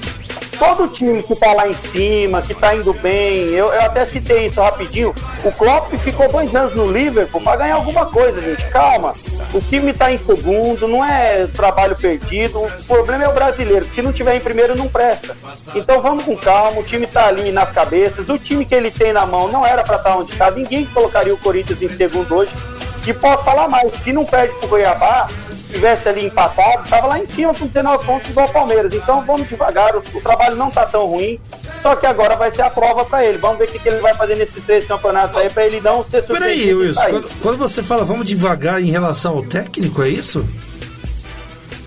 Todo time que tá lá em cima, que tá indo bem, eu, eu até citei isso rapidinho. O Klopp ficou dois anos no Liverpool para ganhar alguma coisa, gente. Calma. O time tá em segundo, não é trabalho perdido. O problema é o brasileiro. Se não tiver em primeiro, não presta. Então vamos com calma. O time tá ali nas cabeças. O time que ele tem na mão não era para estar onde tá. Ninguém colocaria o Corinthians em segundo hoje. E posso falar mais: se não perde pro Goiabá, tivesse ali empatado, estava lá em cima com 19 pontos igual o Palmeiras. Então vamos devagar, o, o trabalho não tá tão ruim, só que agora vai ser a prova para ele. Vamos ver o que, que ele vai fazer nesses três campeonatos aí para ele não ser Peraí, surpreendido. Wilson, Aí. quando, quando você fala vamos devagar em relação ao técnico, é isso?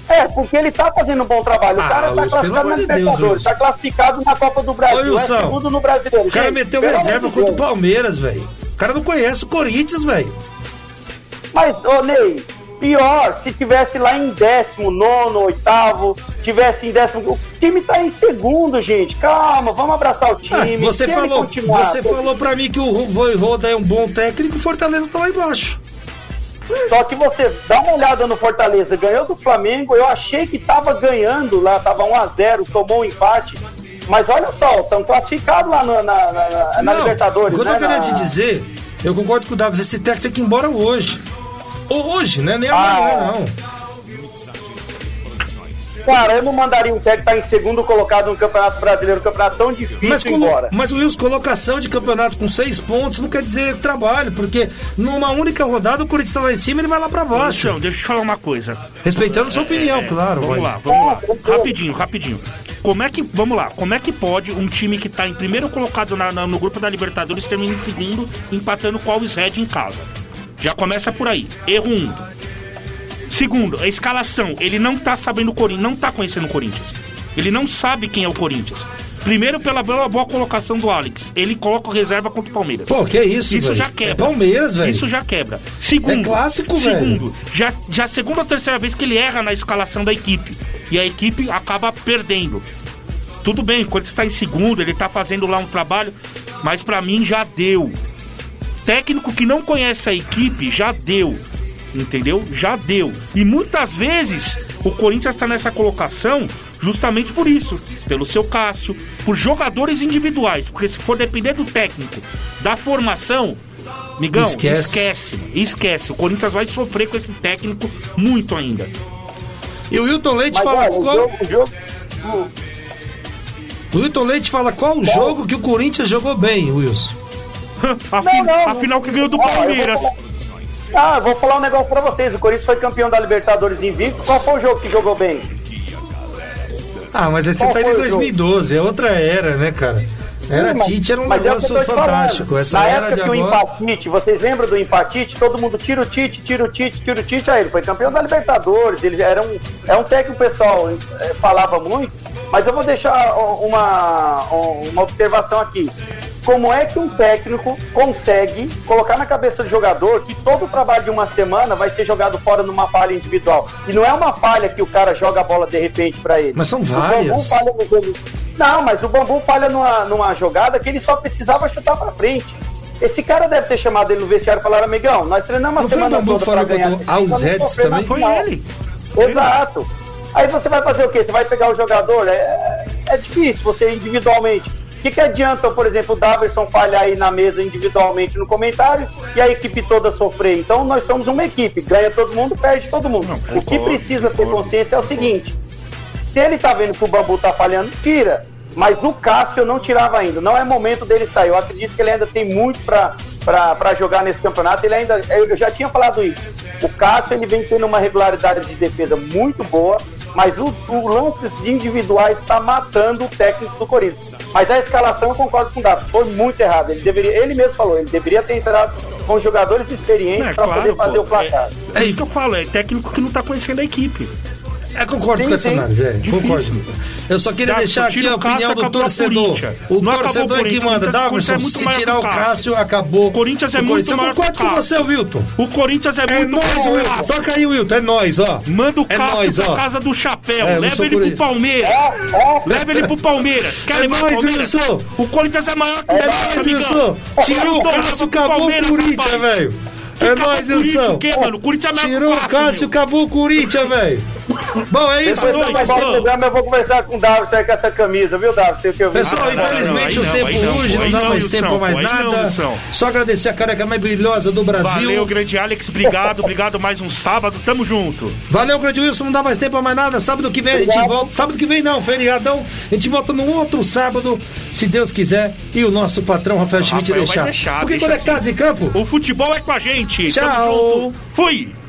É, porque ele tá fazendo um bom trabalho. O Ah, cara tá Wilson, classificado na Libertadores, Wilson. tá classificado na Copa do Ô, Brasil, é Wilson, segundo no Brasileiro. O cara Gente, meteu reserva contra o. Palmeiras, velho. O cara não conhece o Corinthians, velho. Mas, ô Ney, Pior, se tivesse lá em décimo, nono, oitavo, tivesse em décimo. O time tá em segundo, gente. Calma, vamos abraçar o time. Ah, você falou, você falou pra mim que o Voivoda é um bom técnico, o Fortaleza tá lá embaixo. Só que você dá uma olhada no Fortaleza, ganhou do Flamengo, eu achei que tava ganhando lá, tava 1x0, tomou um empate. Mas olha só, estão classificados lá na, na- na- na Não, Libertadores, O que eu né? querendo Na- te dizer, eu concordo com o Davi, esse técnico tem que ir embora hoje. Ou hoje, né? Nem Ah. amanhã, não. Cara, eu não mandaria um técnico que tá em segundo colocado no Campeonato Brasileiro, um campeonato tão difícil Mas, embora. mas o Wilson, colocação de campeonato com seis pontos não quer dizer trabalho, porque numa única rodada o Corinthians tá lá em cima e ele vai lá pra baixo. Então, deixa eu te falar uma coisa. Respeitando sua opinião, É, claro. Vamos mas- lá, vamos lá. Rapidinho, rapidinho. Como é que, vamos lá, como é que pode um time que tá em primeiro colocado na- na- no grupo da Libertadores terminar em segundo, empatando com o Alves Red em casa? Já começa por aí. Erro 1. Um. Segundo, a escalação. Ele não tá sabendo o Corinthians, não tá conhecendo o Corinthians. Ele não sabe quem é o Corinthians. Primeiro, pela boa, boa colocação do Alex. Ele coloca o reserva contra o Palmeiras. Pô, que isso, Isso velho? já quebra. É Palmeiras, velho. Isso já quebra. Segundo, É clássico, velho. segundo, já, já segunda ou terceira vez que ele erra na escalação da equipe. E a equipe acaba perdendo. Tudo bem, quando está em segundo, ele tá fazendo lá um trabalho, mas pra mim já deu. Técnico que não conhece a equipe já deu. Entendeu? Já deu. E muitas vezes o Corinthians está nessa colocação justamente por isso. Pelo seu Cássio, por jogadores individuais. Porque se for depender do técnico, da formação, Migão, Esquece. esquece. Esquece. O Corinthians vai sofrer com esse técnico muito ainda. E o Wilton Leite Mas fala olha, o qual. jogo, o jogo- O Wilton Leite fala qual o jogo que o Corinthians jogou bem, Wilson. <laughs> a, Não, fi- não, a final que ganhou do Palmeiras. Ah, eu vou falar um negócio pra vocês. O Corinthians foi campeão da Libertadores invicto. Qual foi o jogo que jogou bem? Ah, mas esse Qual tá foi em o jogo? 2012, é outra era, né, cara? Era Sim, Tite, era um é o negócio fantástico. Essa Na era época de que o agora. empatite, vocês lembram do empatite? Todo mundo tira o Tite, tira o Tite, tira o Tite. Aí ele foi campeão da Libertadores. Ele era um, é um técnico que o pessoal eh, falava muito. Mas eu vou deixar uma, uma observação aqui. Como é que um técnico consegue colocar na cabeça do jogador que todo o trabalho de uma semana vai ser jogado fora numa falha individual? E não é uma falha que o cara joga a bola de repente pra ele. Mas são O Bambu várias. falha no jogo. Não, mas o Bambu falha numa, numa jogada que ele só precisava chutar pra frente. Esse cara deve ter chamado ele no vestiário e falar, amigão, nós treinamos Não a semana Bambu toda falou ganhar. Alzedes sofremos também? Foi ele. Exato. Aí você vai fazer o quê? Você vai pegar o jogador? É, é difícil você individualmente. O que, que adianta, por exemplo, o Daverson falhar aí na mesa individualmente no comentário e a equipe toda sofrer? Então nós somos uma equipe, ganha todo mundo, perde todo mundo. o que precisa ter consciência é o seguinte: se ele tá vendo que o bambu tá falhando, tira. Mas o Cássio eu não tirava ainda. Não é momento dele sair. Eu acredito que ele ainda tem muito pra jogar nesse campeonato. Ele ainda. Eu já tinha falado isso. O Cássio ele vem tendo uma regularidade de defesa muito boa. Mas o, o lances individuais está matando o técnico do Corinthians. Mas a escalação eu concordo com o Davi. Foi muito errado. Ele deveria, ele mesmo falou, ele deveria ter entrado com jogadores experientes É, para claro, poder fazer pô. o placar. É isso que eu falo, é técnico que não tá conhecendo a equipe. É, concordo Sim, com essa sim. análise, é, concordo. Eu só queria deixar aqui a Cássio, opinião do torcedor. O Não torcedor é que manda. Davidson, é muito se tirar o Cássio. Cássio, acabou. O Corinthians é o muito Corinthians. Eu maior o concordo com você, Wilton. O Corinthians é, É muito nóis, maior. Wilton. Toca aí, Wilton. É nóis, ó. Manda o É Cássio nóis, pra ó. casa do chapéu. É, eu leva ele pro. Palmeiras. Leva ele pro Palmeiras. Quer É Palmeiras? Wilson. O Corinthians é maior que o É amigão. Wilson. Tirou o Cássio, acabou o Corinthians, velho. É nóis, Wilson. o quê, mano? O Corinthians é Tirou que o Cássio, acabou o Corinthians, velho. Bom, é isso. Depois o dois. programa eu vou conversar com o Davi aí com essa camisa, viu, Davi? Sei o que eu vi. Pessoal, Ah, infelizmente não, o tempo não, aí não, hoje não dá não, mais Wilson, tempo, mais nada. Só agradecer a careca mais brilhosa do Brasil. Valeu, grande Alex. Obrigado, obrigado mais um sábado. Tamo junto. Valeu, grande Wilson, não dá mais tempo pra mais nada. Sábado que vem a gente volta. Sábado que vem não, feriadão. A gente volta num outro sábado, se Deus quiser. E o nosso patrão Rafael Schmidt Rafael vai deixar. deixar, Porque deixa conectados em campo. O futebol é com a gente. Tchau. Tamo junto. Fui.